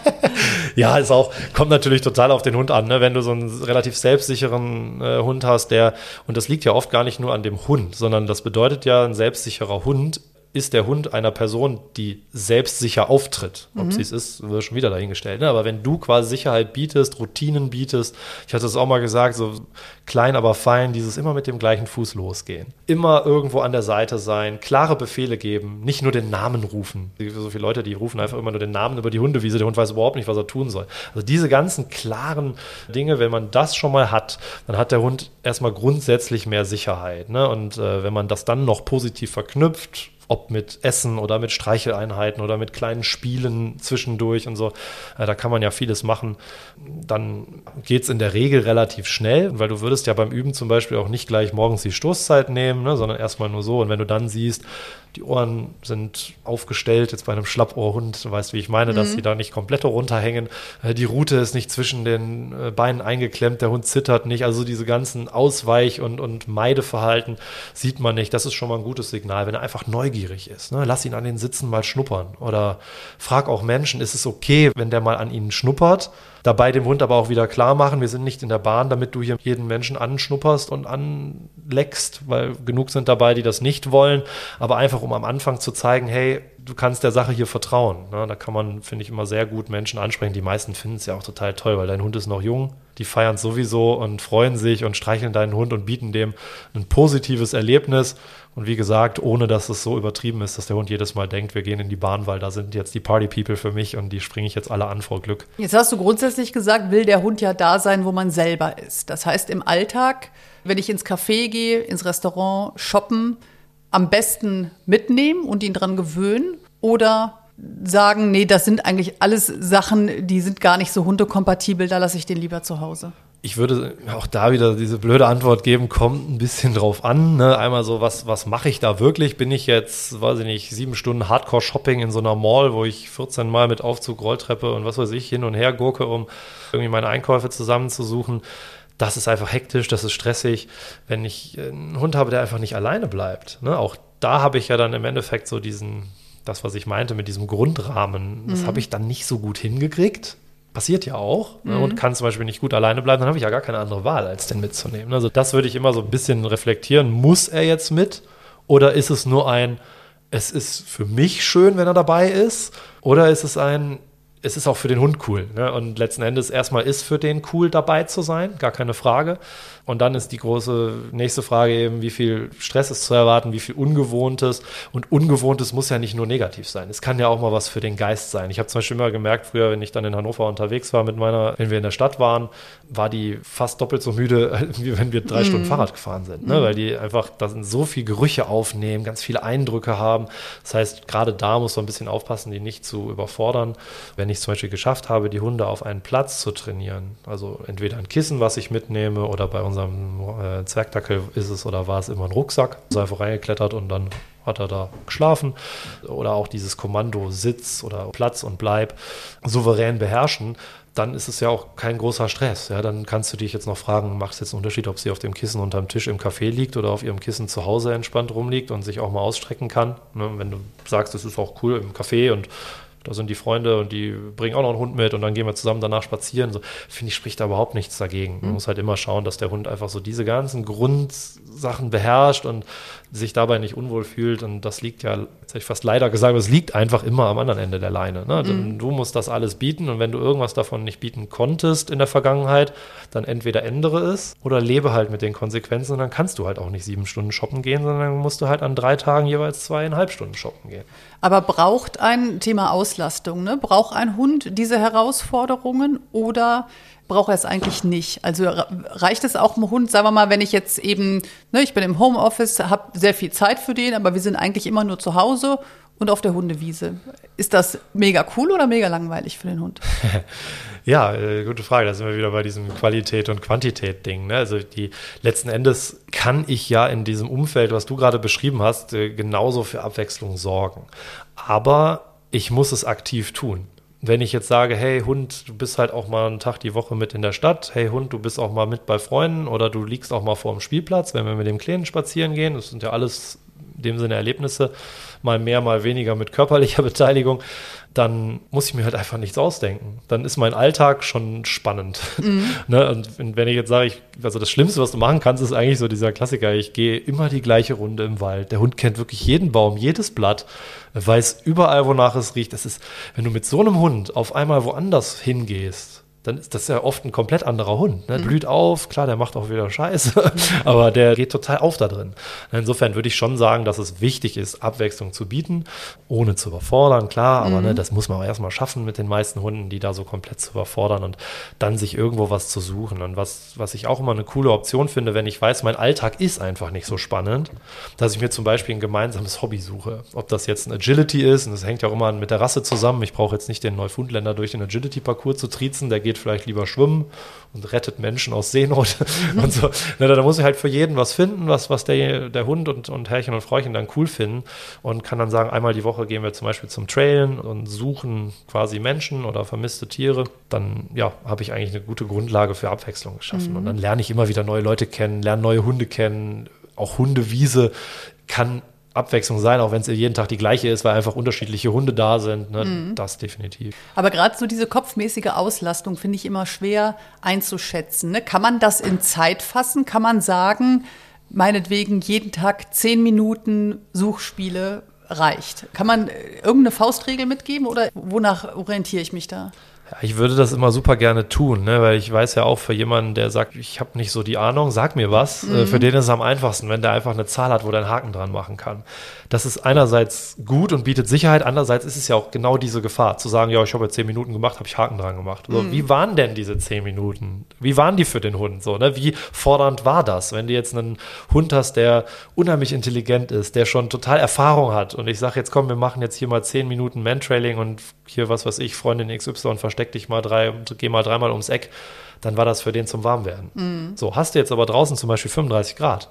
ja, ist auch, kommt natürlich total auf den Hund an. Ne? Wenn du so einen relativ selbstsicheren äh, Hund hast, der, und das liegt ja oft gar nicht nur an dem Hund, sondern das bedeutet ja, ein selbstsicherer Hund ist der Hund einer Person, die selbstsicher auftritt. Ob mhm. sie es ist, wird schon wieder dahingestellt. Ne? Aber wenn du quasi Sicherheit bietest, Routinen bietest, ich hatte es auch mal gesagt, so klein, aber fein, dieses immer mit dem gleichen Fuß losgehen. Immer irgendwo an der Seite sein, klare Befehle geben, nicht nur den Namen rufen. So viele Leute, die rufen einfach immer nur den Namen über die Hundewiese, der Hund weiß überhaupt nicht, was er tun soll. Also diese ganzen klaren Dinge, wenn man das schon mal hat, dann hat der Hund erstmal grundsätzlich mehr Sicherheit. Ne? Und äh, wenn man das dann noch positiv verknüpft, ob mit Essen oder mit Streicheleinheiten oder mit kleinen Spielen zwischendurch und so. Äh, da kann man ja vieles machen. Dann geht es in der Regel relativ schnell, weil du würdest ja beim Üben zum Beispiel auch nicht gleich morgens die Stoßzeit nehmen, ne, sondern erstmal nur so. Und wenn du dann siehst, die Ohren sind aufgestellt, jetzt bei einem Schlappohrhund, du weißt, wie ich meine, mhm. dass sie da nicht komplett runterhängen. Äh, die Rute ist nicht zwischen den äh, Beinen eingeklemmt, der Hund zittert nicht. Also diese ganzen Ausweich- und, und Meideverhalten sieht man nicht. Das ist schon mal ein gutes Signal, wenn er einfach neugierig ist. Ne? Lass ihn an den Sitzen mal schnuppern. Oder frag auch Menschen, ist es okay, wenn der mal an ihnen schnuppert? Dabei dem Hund aber auch wieder klar machen, wir sind nicht in der Bahn, damit du hier jeden Menschen anschnupperst und anleckst, weil genug sind dabei, die das nicht wollen, aber einfach um am Anfang zu zeigen, hey, du kannst der Sache hier vertrauen. Ne? Da kann man, finde ich, immer sehr gut Menschen ansprechen. Die meisten finden es ja auch total toll, weil dein Hund ist noch jung. Die feiern es sowieso und freuen sich und streicheln deinen Hund und bieten dem ein positives Erlebnis. Und wie gesagt, ohne dass es so übertrieben ist, dass der Hund jedes Mal denkt, wir gehen in die Bahn, weil da sind jetzt die Party-People für mich und die springe ich jetzt alle an vor Glück. Jetzt hast du grundsätzlich gesagt, will der Hund ja da sein, wo man selber ist. Das heißt, im Alltag, wenn ich ins Café gehe, ins Restaurant, shoppen, am besten mitnehmen und ihn dran gewöhnen oder sagen, nee, das sind eigentlich alles Sachen, die sind gar nicht so hundekompatibel, da lasse ich den lieber zu Hause ich würde auch da wieder diese blöde Antwort geben, kommt ein bisschen drauf an. Ne? Einmal so, was, was mache ich da wirklich? Bin ich jetzt, weiß ich nicht, sieben Stunden Hardcore-Shopping in so einer Mall, wo ich 14 Mal mit Aufzug, Rolltreppe und was weiß ich hin und her gurke, um irgendwie meine Einkäufe zusammenzusuchen? das ist einfach hektisch, das ist stressig. Wenn ich einen Hund habe, der einfach nicht alleine bleibt, ne? auch da habe ich ja dann im Endeffekt so diesen, das, was ich meinte mit diesem Grundrahmen, das mhm. habe ich dann nicht so gut hingekriegt. Passiert ja auch ne? mhm. und kann zum Beispiel nicht gut alleine bleiben, dann habe ich ja gar keine andere Wahl, als den mitzunehmen. Also das würde ich immer so ein bisschen reflektieren. Muss er jetzt mit oder ist es nur ein, es ist für mich schön, wenn er dabei ist? Oder ist es ein, es ist auch für den Hund cool. Ne? Und letzten Endes erstmal ist für den cool dabei zu sein, gar keine Frage. Und dann ist die große nächste Frage eben, wie viel Stress ist zu erwarten, wie viel Ungewohntes. Und Ungewohntes muss ja nicht nur negativ sein. Es kann ja auch mal was für den Geist sein. Ich habe zum Beispiel immer gemerkt, früher, wenn ich dann in Hannover unterwegs war mit meiner, wenn wir in der Stadt waren, war die fast doppelt so müde, wie wenn wir drei mm. Stunden Fahrrad gefahren sind. Ne? Mm. Weil die einfach, da sind so viele Gerüche aufnehmen, ganz viele Eindrücke haben. Das heißt, gerade da muss man ein bisschen aufpassen, die nicht zu überfordern. Wenn ich zum Beispiel geschafft habe, die Hunde auf einen Platz zu trainieren, also entweder ein Kissen, was ich mitnehme, oder bei unserem unserem äh, Zwergdackel ist es oder war es immer ein Rucksack. Ist einfach reingeklettert und dann hat er da geschlafen. Oder auch dieses Kommando Sitz oder Platz und Bleib souverän beherrschen. Dann ist es ja auch kein großer Stress. Ja, dann kannst du dich jetzt noch fragen, macht es jetzt einen Unterschied, ob sie auf dem Kissen unterm Tisch im Café liegt oder auf ihrem Kissen zu Hause entspannt rumliegt und sich auch mal ausstrecken kann. Ne, wenn du sagst, es ist auch cool im Café und da sind die Freunde und die bringen auch noch einen Hund mit und dann gehen wir zusammen danach spazieren. So, finde ich, spricht da überhaupt nichts dagegen. Man mhm. muss halt immer schauen, dass der Hund einfach so diese ganzen Grundsachen beherrscht und sich dabei nicht unwohl fühlt. Und das liegt ja, jetzt hätte ich fast leider gesagt, es liegt einfach immer am anderen Ende der Leine. Ne? Mhm. Du musst das alles bieten und wenn du irgendwas davon nicht bieten konntest in der Vergangenheit, dann entweder ändere es oder lebe halt mit den Konsequenzen und dann kannst du halt auch nicht sieben Stunden shoppen gehen, sondern dann musst du halt an drei Tagen jeweils zweieinhalb Stunden shoppen gehen. Aber braucht ein Thema Auslastung, ne? braucht ein Hund diese Herausforderungen oder braucht er es eigentlich nicht. Also reicht es auch einem Hund, sagen wir mal, wenn ich jetzt eben, ne, ich bin im Homeoffice, habe sehr viel Zeit für den, aber wir sind eigentlich immer nur zu Hause und auf der Hundewiese. Ist das mega cool oder mega langweilig für den Hund? ja, äh, gute Frage. Da sind wir wieder bei diesem Qualität- und Quantität-Ding. Ne? Also die letzten Endes kann ich ja in diesem Umfeld, was du gerade beschrieben hast, äh, genauso für Abwechslung sorgen. Aber ich muss es aktiv tun wenn ich jetzt sage, hey Hund, du bist halt auch mal einen Tag die Woche mit in der Stadt, hey Hund, du bist auch mal mit bei Freunden oder du liegst auch mal vor dem Spielplatz, wenn wir mit dem Kleinen spazieren gehen, das sind ja alles in dem Sinne Erlebnisse, mal mehr, mal weniger mit körperlicher Beteiligung, dann muss ich mir halt einfach nichts ausdenken. Dann ist mein Alltag schon spannend. Mhm. ne? Und wenn ich jetzt sage, ich, also das Schlimmste, was du machen kannst, ist eigentlich so dieser Klassiker, ich gehe immer die gleiche Runde im Wald. Der Hund kennt wirklich jeden Baum, jedes Blatt, weiß überall, wonach es riecht. Das ist, wenn du mit so einem Hund auf einmal woanders hingehst, dann ist das ja oft ein komplett anderer Hund. Ne? Mhm. Blüht auf, klar, der macht auch wieder Scheiße, aber der geht total auf da drin. Insofern würde ich schon sagen, dass es wichtig ist, Abwechslung zu bieten, ohne zu überfordern, klar, aber ne, mhm. ne, das muss man auch erstmal schaffen mit den meisten Hunden, die da so komplett zu überfordern und dann sich irgendwo was zu suchen. Und was, was ich auch immer eine coole Option finde, wenn ich weiß, mein Alltag ist einfach nicht so spannend, dass ich mir zum Beispiel ein gemeinsames Hobby suche. Ob das jetzt ein Agility ist, und das hängt ja auch immer mit der Rasse zusammen. Ich brauche jetzt nicht den Neufundländer durch den Agility-Parcours zu triezen, der geht geht vielleicht lieber schwimmen und rettet Menschen aus Seenot und so. Na, da muss ich halt für jeden was finden, was, was der, der Hund und, und Herrchen und Fräuchen dann cool finden und kann dann sagen, einmal die Woche gehen wir zum Beispiel zum Trailen und suchen quasi Menschen oder vermisste Tiere. Dann, ja, habe ich eigentlich eine gute Grundlage für Abwechslung geschaffen. Mhm. Und dann lerne ich immer wieder neue Leute kennen, lerne neue Hunde kennen. Auch Hundewiese kann Abwechslung sein, auch wenn es jeden Tag die gleiche ist, weil einfach unterschiedliche Hunde da sind. Ne? Mhm. Das definitiv. Aber gerade so diese kopfmäßige Auslastung finde ich immer schwer einzuschätzen. Ne? Kann man das in Zeit fassen? Kann man sagen, meinetwegen jeden Tag zehn Minuten Suchspiele reicht? Kann man äh, irgendeine Faustregel mitgeben oder wonach orientiere ich mich da? Ja, ich würde das immer super gerne tun, ne? weil ich weiß ja auch für jemanden, der sagt, ich habe nicht so die Ahnung, sag mir was. Äh, mhm. für den ist es am einfachsten, wenn der einfach eine Zahl hat, wo der einen Haken dran machen kann. Das ist einerseits gut und bietet Sicherheit, andererseits ist es ja auch genau diese Gefahr, zu sagen, ja, ich habe jetzt zehn Minuten gemacht, habe ich Haken dran gemacht. So, mhm. Wie waren denn diese zehn Minuten? Wie waren die für den Hund? So, ne? Wie fordernd war das, wenn du jetzt einen Hund hast, der unheimlich intelligent ist, der schon total Erfahrung hat und ich sage jetzt, komm, wir machen jetzt hier mal zehn Minuten Mantrailing und hier, was weiß ich, Freundin XY versteck dich mal drei, geh mal dreimal ums Eck, dann war das für den zum Warmwerden. Mhm. So, hast du jetzt aber draußen zum Beispiel 35 Grad,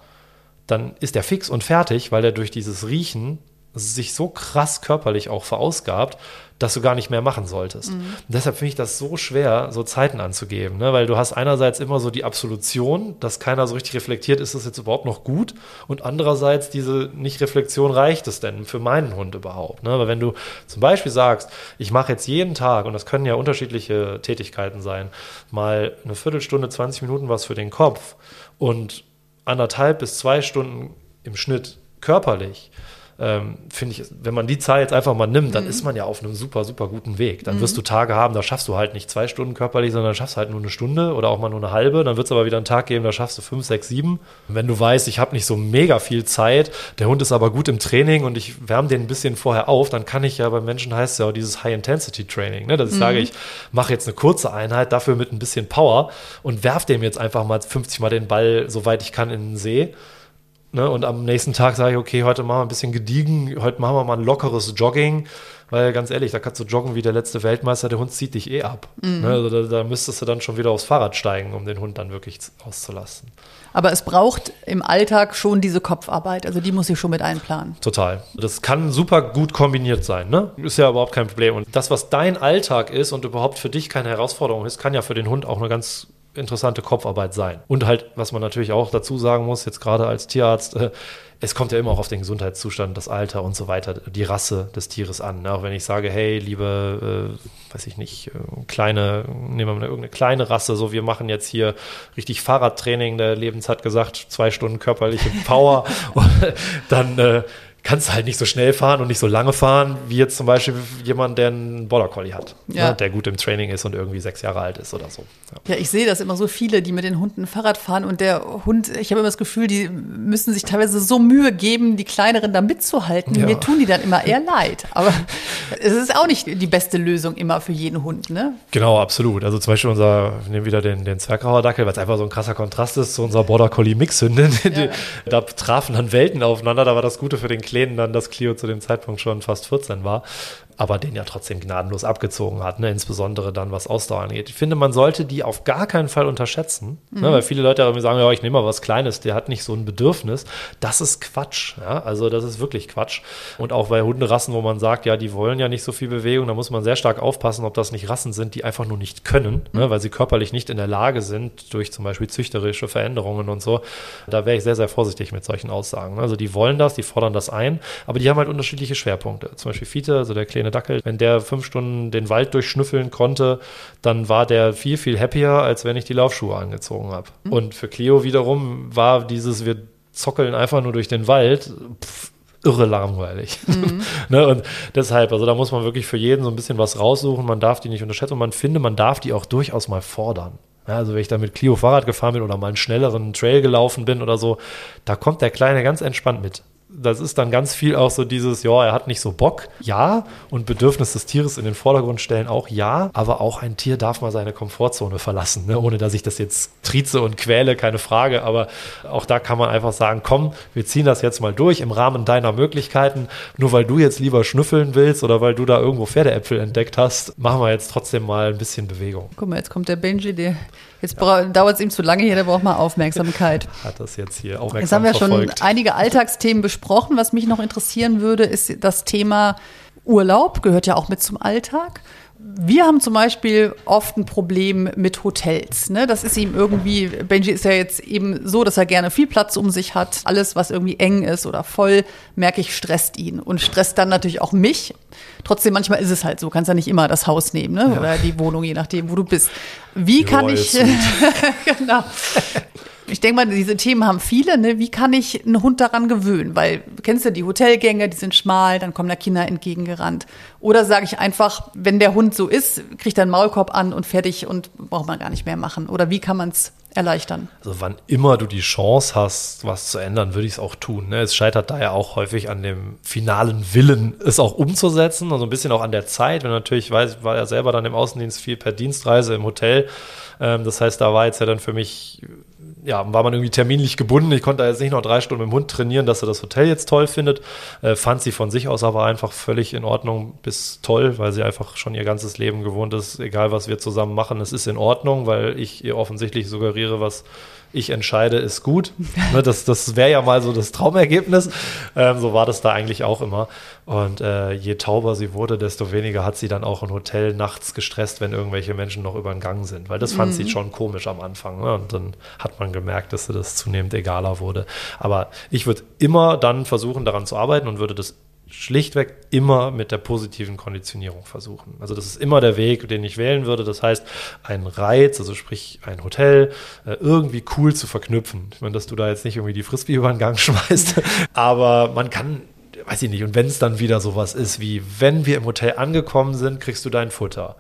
dann ist der fix und fertig, weil er durch dieses Riechen sich so krass körperlich auch verausgabt, dass du gar nicht mehr machen solltest. Mhm. deshalb finde ich das so schwer, so Zeiten anzugeben, ne? weil du hast einerseits immer so die Absolution, dass keiner so richtig reflektiert, ist das jetzt überhaupt noch gut? Und andererseits diese Nicht-Reflexion, reicht es denn für meinen Hund überhaupt? Ne? Weil wenn du zum Beispiel sagst, ich mache jetzt jeden Tag, und das können ja unterschiedliche Tätigkeiten sein, mal eine Viertelstunde, 20 Minuten was für den Kopf und anderthalb bis zwei Stunden im Schnitt körperlich, ähm, finde ich, wenn man die Zeit einfach mal nimmt, dann mhm. ist man ja auf einem super, super guten Weg. Dann mhm. wirst du Tage haben, da schaffst du halt nicht zwei Stunden körperlich, sondern schaffst halt nur eine Stunde oder auch mal nur eine halbe. Dann wird es aber wieder einen Tag geben, da schaffst du fünf, sechs, sieben. Und wenn du weißt, ich habe nicht so mega viel Zeit, der Hund ist aber gut im Training und ich wärme den ein bisschen vorher auf, dann kann ich ja bei Menschen heißt es ja auch dieses High-Intensity-Training, ne? dass ich mhm. sage, ich mache jetzt eine kurze Einheit, dafür mit ein bisschen Power und werf dem jetzt einfach mal 50 Mal den Ball, soweit ich kann, in den See Ne, und am nächsten Tag sage ich, okay, heute machen wir ein bisschen gediegen, heute machen wir mal ein lockeres Jogging, weil ganz ehrlich, da kannst du joggen wie der letzte Weltmeister, der Hund zieht dich eh ab. Mhm. Ne, also da, da, müsstest du dann schon wieder aufs Fahrrad steigen, um den Hund dann wirklich auszulassen. Aber es braucht im Alltag schon diese Kopfarbeit, also die muss ich schon mit einplanen. Total. Das kann super gut kombiniert sein, ne? Ist ja überhaupt kein Problem. Und das, was dein Alltag ist und überhaupt für dich keine Herausforderung ist, kann ja für den Hund auch eine ganz interessante Kopfarbeit sein. Und halt, was man natürlich auch dazu sagen muss, jetzt gerade als Tierarzt, äh, es kommt ja immer auch auf den Gesundheitszustand, das Alter und so weiter, die Rasse des Tieres an. Auch wenn ich sage, hey, liebe, äh, weiß ich nicht, äh, kleine, nehmen wir mal irgendeine kleine Rasse, so wir machen jetzt hier richtig Fahrradtraining, der Lebens hat gesagt, zwei Stunden körperliche Power, dann äh, kannst halt nicht so schnell fahren und nicht so lange fahren, wie jetzt zum Beispiel jemand, der einen Border Collie hat, ja. ne, der gut im Training ist und irgendwie sechs Jahre alt ist oder so. Ja, ja ich sehe das immer so viele, die mit den Hunden Fahrrad fahren und der Hund, ich habe immer das Gefühl, die müssen sich teilweise so Mühe geben, die Kleineren da mitzuhalten. Ja. Mir tun die dann immer eher leid. Aber es ist auch nicht die beste Lösung immer für jeden Hund, ne? Genau, absolut. Also zum Beispiel unser, wir nehmen wieder den, den Zwergrauer Dackel, weil es einfach so ein krasser Kontrast ist zu unserer Border Collie Mixhündin. Ja. Da trafen dann Welten aufeinander, da war das Gute für den Kleinen dann, dass Clio zu dem Zeitpunkt schon fast 14 war aber den ja trotzdem gnadenlos abgezogen hat, ne? insbesondere dann, was Ausdauer angeht. Ich finde, man sollte die auf gar keinen Fall unterschätzen, ne? mhm. ne? weil viele Leute irgendwie sagen, ja, ich nehme mal was Kleines, der hat nicht so ein Bedürfnis. Das ist Quatsch, ja? also das ist wirklich Quatsch. Und auch bei Hunderassen, wo man sagt, ja, die wollen ja nicht so viel Bewegung, da muss man sehr stark aufpassen, ob das nicht Rassen sind, die einfach nur nicht können, ne? mhm. ne? weil sie körperlich nicht in der Lage sind, durch zum Beispiel züchterische Veränderungen und so. Da wäre ich sehr, sehr vorsichtig mit solchen Aussagen. Also die wollen das, die fordern das ein, aber die haben halt unterschiedliche Schwerpunkte. Zum Beispiel Fiete, also der kleine kleine Dackel, wenn der fünf Stunden den Wald durchschnüffeln konnte, dann war der viel, viel happier, als wenn ich die Laufschuhe angezogen habe. Mhm. Und für Cleo wiederum war dieses, wir zockeln einfach nur durch den Wald, pff, irre langweilig. Mhm. ne? Und deshalb, also da muss man wirklich für jeden so ein bisschen was raussuchen. Man darf die nicht unterschätzen und man finde, man darf die auch durchaus mal fordern. Ja, also wenn ich da mit Clio Fahrrad gefahren bin oder mal einen schnelleren Trail gelaufen bin oder so, da kommt der Kleine ganz entspannt mit das ist dann ganz viel auch so dieses, ja, er hat nicht so Bock, ja, und Bedürfnis des Tieres in den Vordergrund stellen auch ja, aber auch ein Tier darf mal seine Komfortzone verlassen, ne? ohne dass ich das jetzt trieze und quäle, keine Frage, aber auch da kann man einfach sagen, komm, wir ziehen das jetzt mal durch im Rahmen deiner Möglichkeiten, nur weil du jetzt lieber schnüffeln willst oder weil du da irgendwo Pferdeäpfel entdeckt hast, machen wir jetzt trotzdem mal ein bisschen Bewegung. Guck mal, jetzt kommt der Benji, der Jetzt ja. dauert es ihm zu lange hier, der braucht mal Aufmerksamkeit. Hat das jetzt hier aufmerksam Jetzt haben wir verfolgt. schon einige Alltagsthemen besprochen. Was mich noch interessieren würde, ist das Thema Urlaub, gehört ja auch mit zum Alltag wir haben zum Beispiel oft ein Problem mit Hotels. Ne? Das ist ihm irgendwie, Benji ist ja jetzt eben so, dass er gerne viel Platz um sich hat. Alles, was irgendwie eng ist oder voll, merke ich, stresst ihn und stresst dann natürlich auch mich. Trotzdem, manchmal ist es halt so, kannst ja nicht immer das Haus nehmen ne? Oder die Wohnung, je nachdem, wo du bist. Wie kann ich, genau, ich denke mal, diese Themen haben viele. Ne? Wie kann ich einen Hund daran gewöhnen? Weil, kennst du die Hotelgänge, die sind schmal, dann kommen da Kinder entgegengerannt. Oder sage ich einfach, wenn der Hund so ist, kriegt er einen Maulkorb an und fertig und braucht man gar nicht mehr machen. Oder wie kann man es erleichtern? Also wann immer du die Chance hast, was zu ändern, würde ich es auch tun. Ne? Es scheitert da ja auch häufig an dem finalen Willen, es auch umzusetzen. Also ein bisschen auch an der Zeit. Wenn natürlich weiß, war ja selber dann im Außendienst viel per Dienstreise im Hotel. Ähm, das heißt, da war jetzt ja dann für mich ja, war man irgendwie terminlich gebunden. Ich konnte da jetzt nicht noch drei Stunden mit dem Hund trainieren, dass er das Hotel jetzt toll findet. Äh, fand sie von sich aus aber einfach völlig in Ordnung bis toll, weil sie einfach schon ihr ganzes Leben gewohnt ist, egal was wir zusammen machen, es ist in Ordnung, weil ich ihr offensichtlich suggeriere, was ich entscheide, ist gut. Ne, das das wäre ja mal so das Traumergebnis. Ähm, so war das da eigentlich auch immer. Und äh, je tauber sie wurde, desto weniger hat sie dann auch im Hotel nachts gestresst, wenn irgendwelche Menschen noch über den Gang sind. Weil das fand mhm. sie schon komisch am Anfang. Ne? Und dann hat man gemerkt, dass das zunehmend egaler wurde. Aber ich würde immer dann versuchen, daran zu arbeiten und würde das schlichtweg immer mit der positiven Konditionierung versuchen. Also das ist immer der Weg, den ich wählen würde. Das heißt, ein Reiz, also sprich ein Hotel, äh, irgendwie cool zu verknüpfen. Ich meine, dass du da jetzt nicht irgendwie die Frisbee über den Gang schmeißt, aber man kann weiß ich nicht, und wenn es dann wieder sowas ist wie, wenn wir im Hotel angekommen sind, kriegst du dein Futter.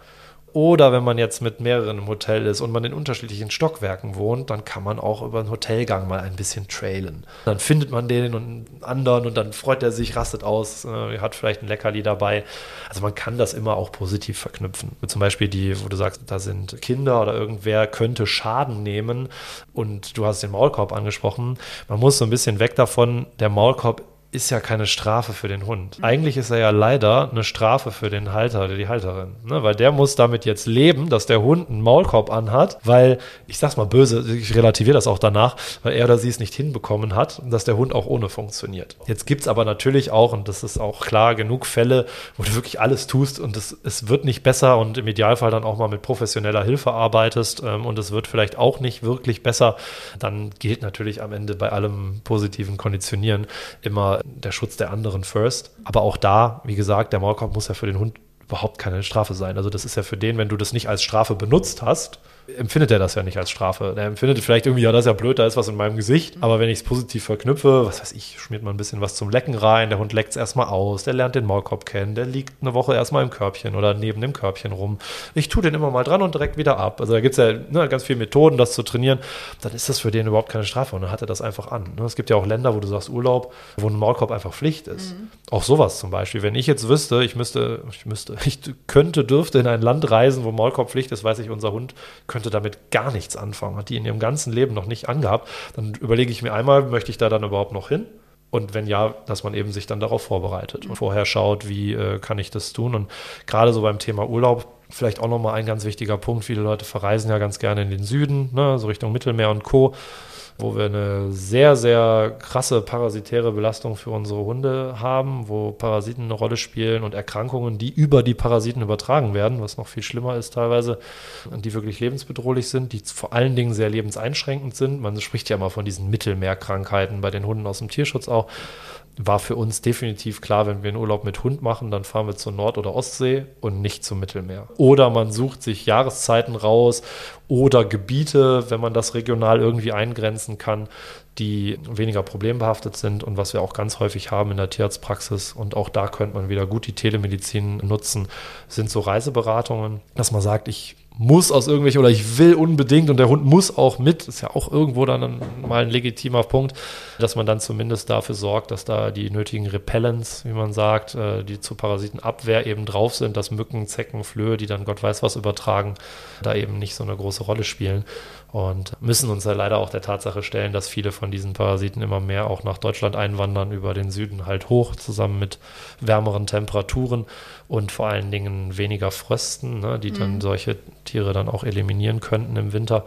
Oder wenn man jetzt mit mehreren im Hotel ist und man in unterschiedlichen Stockwerken wohnt, dann kann man auch über den Hotelgang mal ein bisschen trailen. Dann findet man den und einen anderen und dann freut er sich, rastet aus, äh, hat vielleicht ein Leckerli dabei. Also man kann das immer auch positiv verknüpfen. Zum Beispiel die, wo du sagst, da sind Kinder oder irgendwer könnte Schaden nehmen und du hast den Maulkorb angesprochen. Man muss so ein bisschen weg davon, der Maulkorb ist ja keine Strafe für den Hund. Mhm. Eigentlich ist er ja leider eine Strafe für den Halter oder die Halterin. Ne? Weil der muss damit jetzt leben, dass der Hund einen Maulkorb anhat, weil, ich sag's mal böse, ich relativiere das auch danach, weil er oder sie es nicht hinbekommen hat, dass der Hund auch ohne funktioniert. Jetzt gibt's aber natürlich auch, und das ist auch klar, genug Fälle, wo du wirklich alles tust und es, es wird nicht besser und im Idealfall dann auch mal mit professioneller Hilfe arbeitest ähm, und es wird vielleicht auch nicht wirklich besser. Dann gilt natürlich am Ende bei allem positiven Konditionieren immer der Schutz der anderen first. Aber auch da, wie gesagt, der Maulkorb muss ja für den Hund überhaupt keine Strafe sein. Also das ist ja für den, wenn du das nicht als Strafe benutzt hast, empfindet er das ja nicht als Strafe. Er empfindet vielleicht irgendwie, ja, das ist ja blöd, da ist was in meinem Gesicht. Aber wenn ich es positiv verknüpfe, was weiß ich, schmiert man ein bisschen was zum Lecken rein, der Hund leckt es erstmal aus, der lernt den Maulkorb kennen, der liegt eine Woche erstmal im Körbchen oder neben dem Körbchen rum. Ich tue den immer mal dran und direkt wieder ab. Also da gibt es ja ne, ganz viele Methoden, das zu trainieren. Dann ist das für den überhaupt keine Strafe und dann hat er das einfach an. Ne? Es gibt ja auch Länder, wo du sagst Urlaub, wo ein Maulkorb einfach Pflicht ist. Mhm. Auch sowas zum Beispiel. Wenn ich jetzt wüsste, ich müsste, ich müsste, ich könnte, dürfte in ein Land reisen, wo Maulkorb Pflicht ist, weiß ich, unser Hund könnte damit gar nicht nichts anfangen, hat die in ihrem ganzen Leben noch nicht angehabt, dann überlege ich mir einmal, möchte ich da dann überhaupt noch hin? Und wenn ja, dass man eben sich dann darauf vorbereitet und vorher schaut, wie äh, kann ich das tun. Und gerade so beim Thema Urlaub, vielleicht auch nochmal ein ganz wichtiger Punkt. Viele Leute verreisen ja ganz gerne in den Süden, ne, so Richtung Mittelmeer und Co wo wir eine sehr, sehr krasse parasitäre Belastung für unsere Hunde haben, wo Parasiten eine Rolle spielen und Erkrankungen, die über die Parasiten übertragen werden, was noch viel schlimmer ist teilweise, die wirklich lebensbedrohlich sind, die vor allen Dingen sehr lebenseinschränkend sind. Man spricht ja immer von diesen Mittelmeerkrankheiten bei den Hunden aus dem Tierschutz auch war für uns definitiv klar, wenn wir einen Urlaub mit Hund machen, dann fahren wir zur Nord- oder Ostsee und nicht zum Mittelmeer. Oder man sucht sich Jahreszeiten raus oder Gebiete, wenn man das regional irgendwie eingrenzen kann, die weniger problembehaftet sind und was wir auch ganz häufig haben in der Tierarztpraxis und auch da könnte man wieder gut die Telemedizin nutzen, sind so Reiseberatungen, dass man sagt, ich muss aus irgendwelchen oder ich will unbedingt und der Hund muss auch mit, ist ja auch irgendwo dann mal ein legitimer Punkt, dass man dann zumindest dafür sorgt, dass da die nötigen Repellents, wie man sagt, äh, die zur Parasitenabwehr eben drauf sind, dass Mücken, Zecken, Flöhe, die dann Gott weiß was übertragen, da eben nicht so eine große Rolle spielen und müssen uns ja leider auch der Tatsache stellen, dass viele von diesen Parasiten immer mehr auch nach Deutschland einwandern, über den Süden halt hoch, zusammen mit wärmeren Temperaturen und vor allen Dingen weniger Frösten, ne, die dann mhm. solche Tiere dann auch eliminieren könnten im Winter.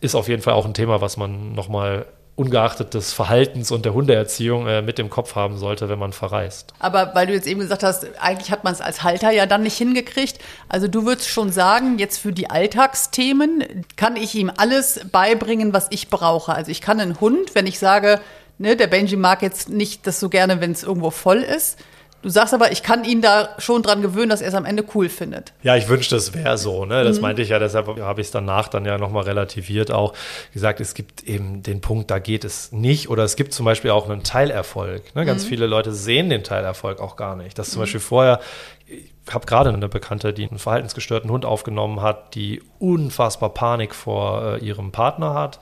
Ist auf jeden Fall auch ein Thema, was man nochmal ungeachtet des Verhaltens und der Hundeerziehung äh, mit im Kopf haben sollte, wenn man verreist. Aber weil du jetzt eben gesagt hast, eigentlich hat man es als Halter ja dann nicht hingekriegt. Also du würdest schon sagen, jetzt für die Alltagsthemen kann ich ihm alles beibringen, was ich brauche. Also ich kann einen Hund, wenn ich sage, ne, der Benji mag jetzt nicht das so gerne, wenn es irgendwo voll ist, Du sagst aber, ich kann ihn da schon dran gewöhnen, dass er es am Ende cool findet. Ja, ich wünschte, es wäre so. Ne? Das mhm. meinte ich ja, deshalb habe ich es danach dann ja nochmal relativiert auch. Gesagt, es gibt eben den Punkt, da geht es nicht. Oder es gibt zum Beispiel auch einen Teilerfolg. Ne? Ganz mhm. viele Leute sehen den Teilerfolg auch gar nicht. Dass zum mhm. Beispiel vorher habe gerade eine Bekannte, die einen verhaltensgestörten Hund aufgenommen hat, die unfassbar Panik vor äh, ihrem Partner hat.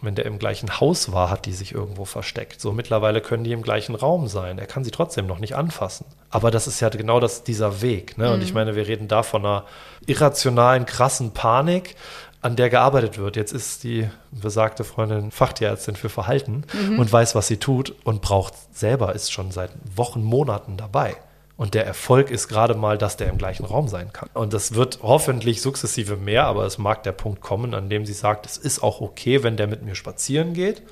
Und wenn der im gleichen Haus war, hat die sich irgendwo versteckt. So mittlerweile können die im gleichen Raum sein. Er kann sie trotzdem noch nicht anfassen. Aber das ist ja genau das, dieser Weg. Ne? Mhm. Und ich meine, wir reden da von einer irrationalen, krassen Panik an der gearbeitet wird. Jetzt ist die besagte Freundin Fachtierärztin für Verhalten mhm. und weiß, was sie tut und braucht selber, ist schon seit Wochen, Monaten dabei. Und der Erfolg ist gerade mal, dass der im gleichen Raum sein kann. Und das wird hoffentlich sukzessive mehr, aber es mag der Punkt kommen, an dem sie sagt, es ist auch okay, wenn der mit mir spazieren geht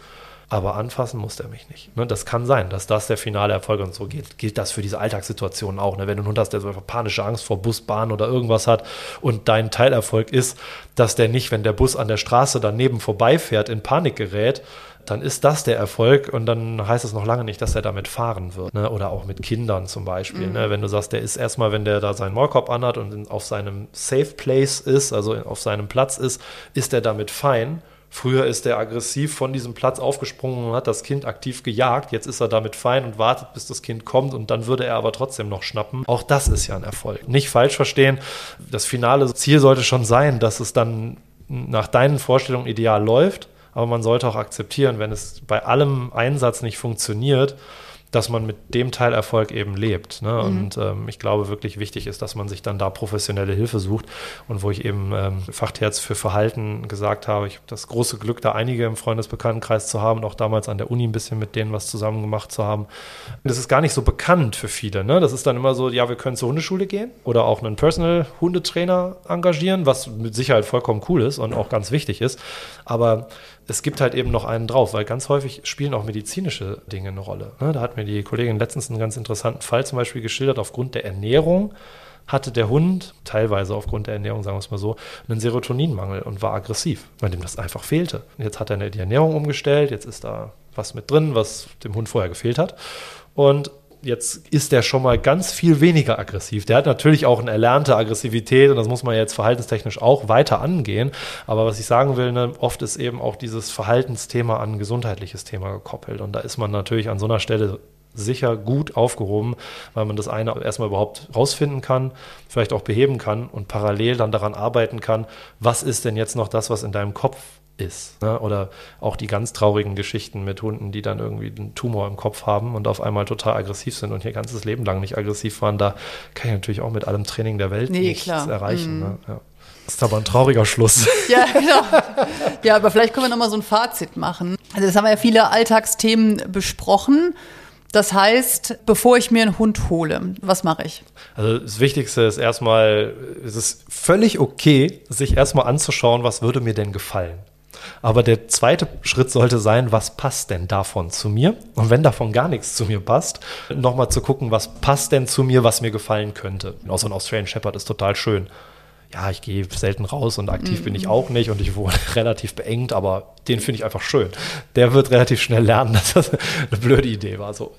aber anfassen muss der mich nicht. Ne, das kann sein, dass das der finale Erfolg und so geht. Gilt das für diese Alltagssituationen auch. Ne? Wenn du einen Hund hast, der so panische Angst vor Bus, Bahn oder irgendwas hat und dein Teilerfolg ist, dass der nicht, wenn der Bus an der Straße daneben vorbeifährt, in Panik gerät, dann ist das der Erfolg und dann heißt es noch lange nicht, dass er damit fahren wird. Ne? Oder auch mit Kindern zum Beispiel. Ne? Mhm. Ne? Wenn du sagst, der ist erstmal, wenn der da seinen Maulkorb anhat und auf seinem Safe Place ist, also auf seinem Platz ist, ist er damit fein Früher ist er aggressiv von diesem Platz aufgesprungen und hat das Kind aktiv gejagt. Jetzt ist er damit fein und wartet, bis das Kind kommt und dann würde er aber trotzdem noch schnappen. Auch das ist ja ein Erfolg. Nicht falsch verstehen. Das finale Ziel sollte schon sein, dass es dann nach deinen Vorstellungen ideal läuft. Aber man sollte auch akzeptieren, wenn es bei allem Einsatz nicht funktioniert, dass man mit dem Teilerfolg eben lebt. Ne? Mhm. Und ähm, ich glaube, wirklich wichtig ist, dass man sich dann da professionelle Hilfe sucht. Und wo ich eben ähm, Fachterz für Verhalten gesagt habe, ich habe das große Glück, da einige im Freundesbekanntenkreis zu haben, auch damals an der Uni ein bisschen mit denen was zusammen gemacht zu haben. Das ist gar nicht so bekannt für viele. Ne? Das ist dann immer so, ja, wir können zur Hundeschule gehen oder auch einen Personal-Hundetrainer engagieren, was mit Sicherheit vollkommen cool ist und auch ganz wichtig ist. Aber es gibt halt eben noch einen drauf, weil ganz häufig spielen auch medizinische Dinge eine Rolle. Ne? Da hat mir die Kollegin letztens einen ganz interessanten Fall zum Beispiel geschildert. Aufgrund der Ernährung hatte der Hund, teilweise aufgrund der Ernährung, sagen wir es mal so, einen Serotoninmangel und war aggressiv, weil dem das einfach fehlte. Jetzt hat er die Ernährung umgestellt, jetzt ist da was mit drin, was dem Hund vorher gefehlt hat. Und jetzt ist der schon mal ganz viel weniger aggressiv. Der hat natürlich auch eine erlernte Aggressivität und das muss man jetzt verhaltenstechnisch auch weiter angehen. Aber was ich sagen will, ne, oft ist eben auch dieses Verhaltensthema an ein gesundheitliches Thema gekoppelt. Und da ist man natürlich an so einer Stelle sicher gut aufgehoben, weil man das eine erstmal überhaupt rausfinden kann, vielleicht auch beheben kann und parallel dann daran arbeiten kann, was ist denn jetzt noch das, was in deinem Kopf ist. Ne? Oder auch die ganz traurigen Geschichten mit Hunden, die dann irgendwie einen Tumor im Kopf haben und auf einmal total aggressiv sind und ihr ganzes Leben lang nicht aggressiv waren. Da kann ich natürlich auch mit allem Training der Welt nee, nichts klar. erreichen. Mm. Ne? Ja. Das ist aber ein trauriger Schluss. Ja, genau. Ja, aber vielleicht können wir nochmal so ein Fazit machen. Also das haben wir ja viele Alltagsthemen besprochen. Das heißt, bevor ich mir einen Hund hole, was mache ich? Also das Wichtigste ist erstmal, es ist völlig okay, sich erstmal anzuschauen, was würde mir denn gefallen. Aber der zweite Schritt sollte sein, was passt denn davon zu mir? Und wenn davon gar nichts zu mir passt, nochmal zu gucken, was passt denn zu mir, was mir gefallen könnte. Auch so ein Australian Shepherd ist total schön. Ja, ich gehe selten raus und aktiv mhm. bin ich mhm. auch nicht und ich wohne relativ beengt, aber den finde ich einfach schön. Der wird relativ schnell lernen, dass das eine blöde Idee war. So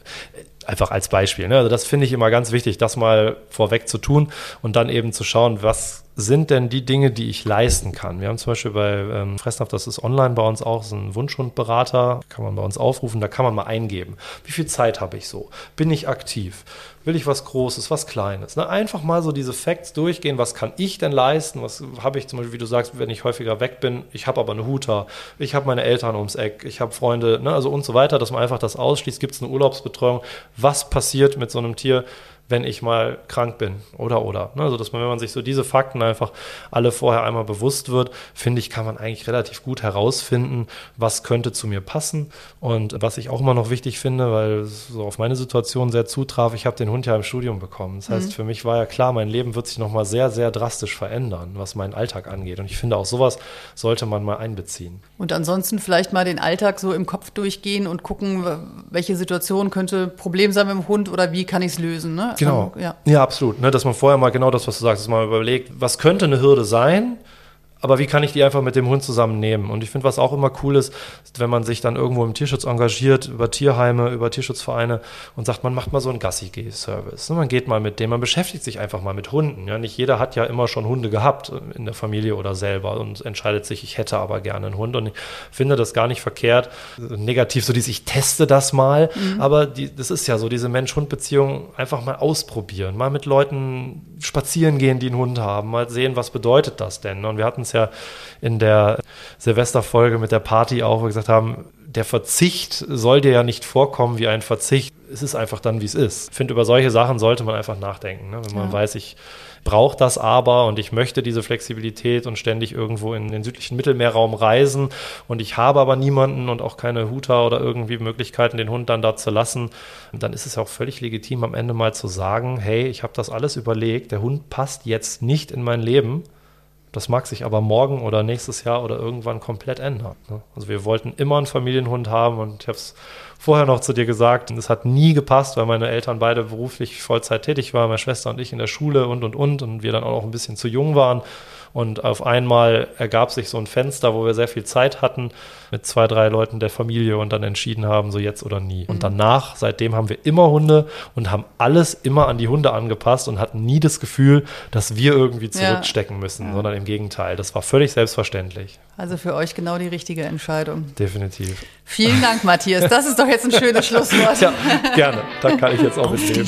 einfach als Beispiel. Ne? Also das finde ich immer ganz wichtig, das mal vorweg zu tun und dann eben zu schauen, was sind denn die Dinge, die ich leisten kann? Wir haben zum Beispiel bei ähm, Fressnapf, das ist online bei uns auch, so ein Wunschhundberater, kann man bei uns aufrufen, da kann man mal eingeben. Wie viel Zeit habe ich so? Bin ich aktiv? Will ich was Großes, was Kleines? Ne? Einfach mal so diese Facts durchgehen, was kann ich denn leisten? Was habe ich zum Beispiel, wie du sagst, wenn ich häufiger weg bin, ich habe aber eine Huter, ich habe meine Eltern ums Eck, ich habe Freunde, ne? also und so weiter, dass man einfach das ausschließt. Gibt es eine Urlaubsbetreuung? Was passiert mit so einem Tier? Wenn ich mal krank bin oder oder. Ne? Also dass man, wenn man sich so diese Fakten einfach alle vorher einmal bewusst wird, finde ich, kann man eigentlich relativ gut herausfinden, was könnte zu mir passen. Und was ich auch immer noch wichtig finde, weil es so auf meine Situation sehr zutraf, ich habe den Hund ja im Studium bekommen. Das heißt, mhm. für mich war ja klar, mein Leben wird sich nochmal sehr, sehr drastisch verändern, was meinen Alltag angeht. Und ich finde auch sowas sollte man mal einbeziehen. Und ansonsten vielleicht mal den Alltag so im Kopf durchgehen und gucken, welche Situation könnte Problem sein mit dem Hund oder wie kann ich es lösen. Ne? Genau. Ja, ja absolut. Ne, dass man vorher mal genau das, was du sagst, dass man überlegt, was könnte eine Hürde sein? Aber wie kann ich die einfach mit dem Hund zusammen nehmen? Und ich finde, was auch immer cool ist, wenn man sich dann irgendwo im Tierschutz engagiert, über Tierheime, über Tierschutzvereine und sagt, man macht mal so einen Gassi-Service. Man geht mal mit dem, man beschäftigt sich einfach mal mit Hunden. Ja, nicht jeder hat ja immer schon Hunde gehabt in der Familie oder selber und entscheidet sich, ich hätte aber gerne einen Hund. Und ich finde das gar nicht verkehrt. Negativ so dieses, ich teste das mal. Mhm. Aber die, das ist ja so, diese Mensch-Hund-Beziehung einfach mal ausprobieren. Mal mit Leuten spazieren gehen, die einen Hund haben. Mal sehen, was bedeutet das denn? Und wir hatten es ja in der Silvesterfolge mit der Party auch, wo wir gesagt haben, der Verzicht soll dir ja nicht vorkommen wie ein Verzicht. Es ist einfach dann, wie es ist. Ich finde, über solche Sachen sollte man einfach nachdenken. Ne? Wenn man ja. weiß, ich brauche das aber und ich möchte diese Flexibilität und ständig irgendwo in den südlichen Mittelmeerraum reisen und ich habe aber niemanden und auch keine Huter oder irgendwie Möglichkeiten, den Hund dann da zu lassen, dann ist es ja auch völlig legitim, am Ende mal zu sagen, hey, ich habe das alles überlegt, der Hund passt jetzt nicht in mein Leben das mag sich aber morgen oder nächstes Jahr oder irgendwann komplett ändern. Ne? Also wir wollten immer einen Familienhund haben und ich habe es vorher noch zu dir gesagt, es hat nie gepasst, weil meine Eltern beide beruflich Vollzeit tätig waren, meine Schwester und ich in der Schule und und und und wir dann auch noch ein bisschen zu jung waren. Und auf einmal ergab sich so ein Fenster, wo wir sehr viel Zeit hatten mit zwei, drei Leuten der Familie und dann entschieden haben, so jetzt oder nie. Mhm. Und danach, seitdem haben wir immer Hunde und haben alles immer an die Hunde angepasst und hatten nie das Gefühl, dass wir irgendwie zurückstecken ja. müssen, ja. sondern im Gegenteil. Das war völlig selbstverständlich. Also für euch genau die richtige Entscheidung. Definitiv. Vielen Dank, Matthias. Das ist doch jetzt ein schönes Schlusswort. Ja, gerne. Da kann ich jetzt auch mitleben.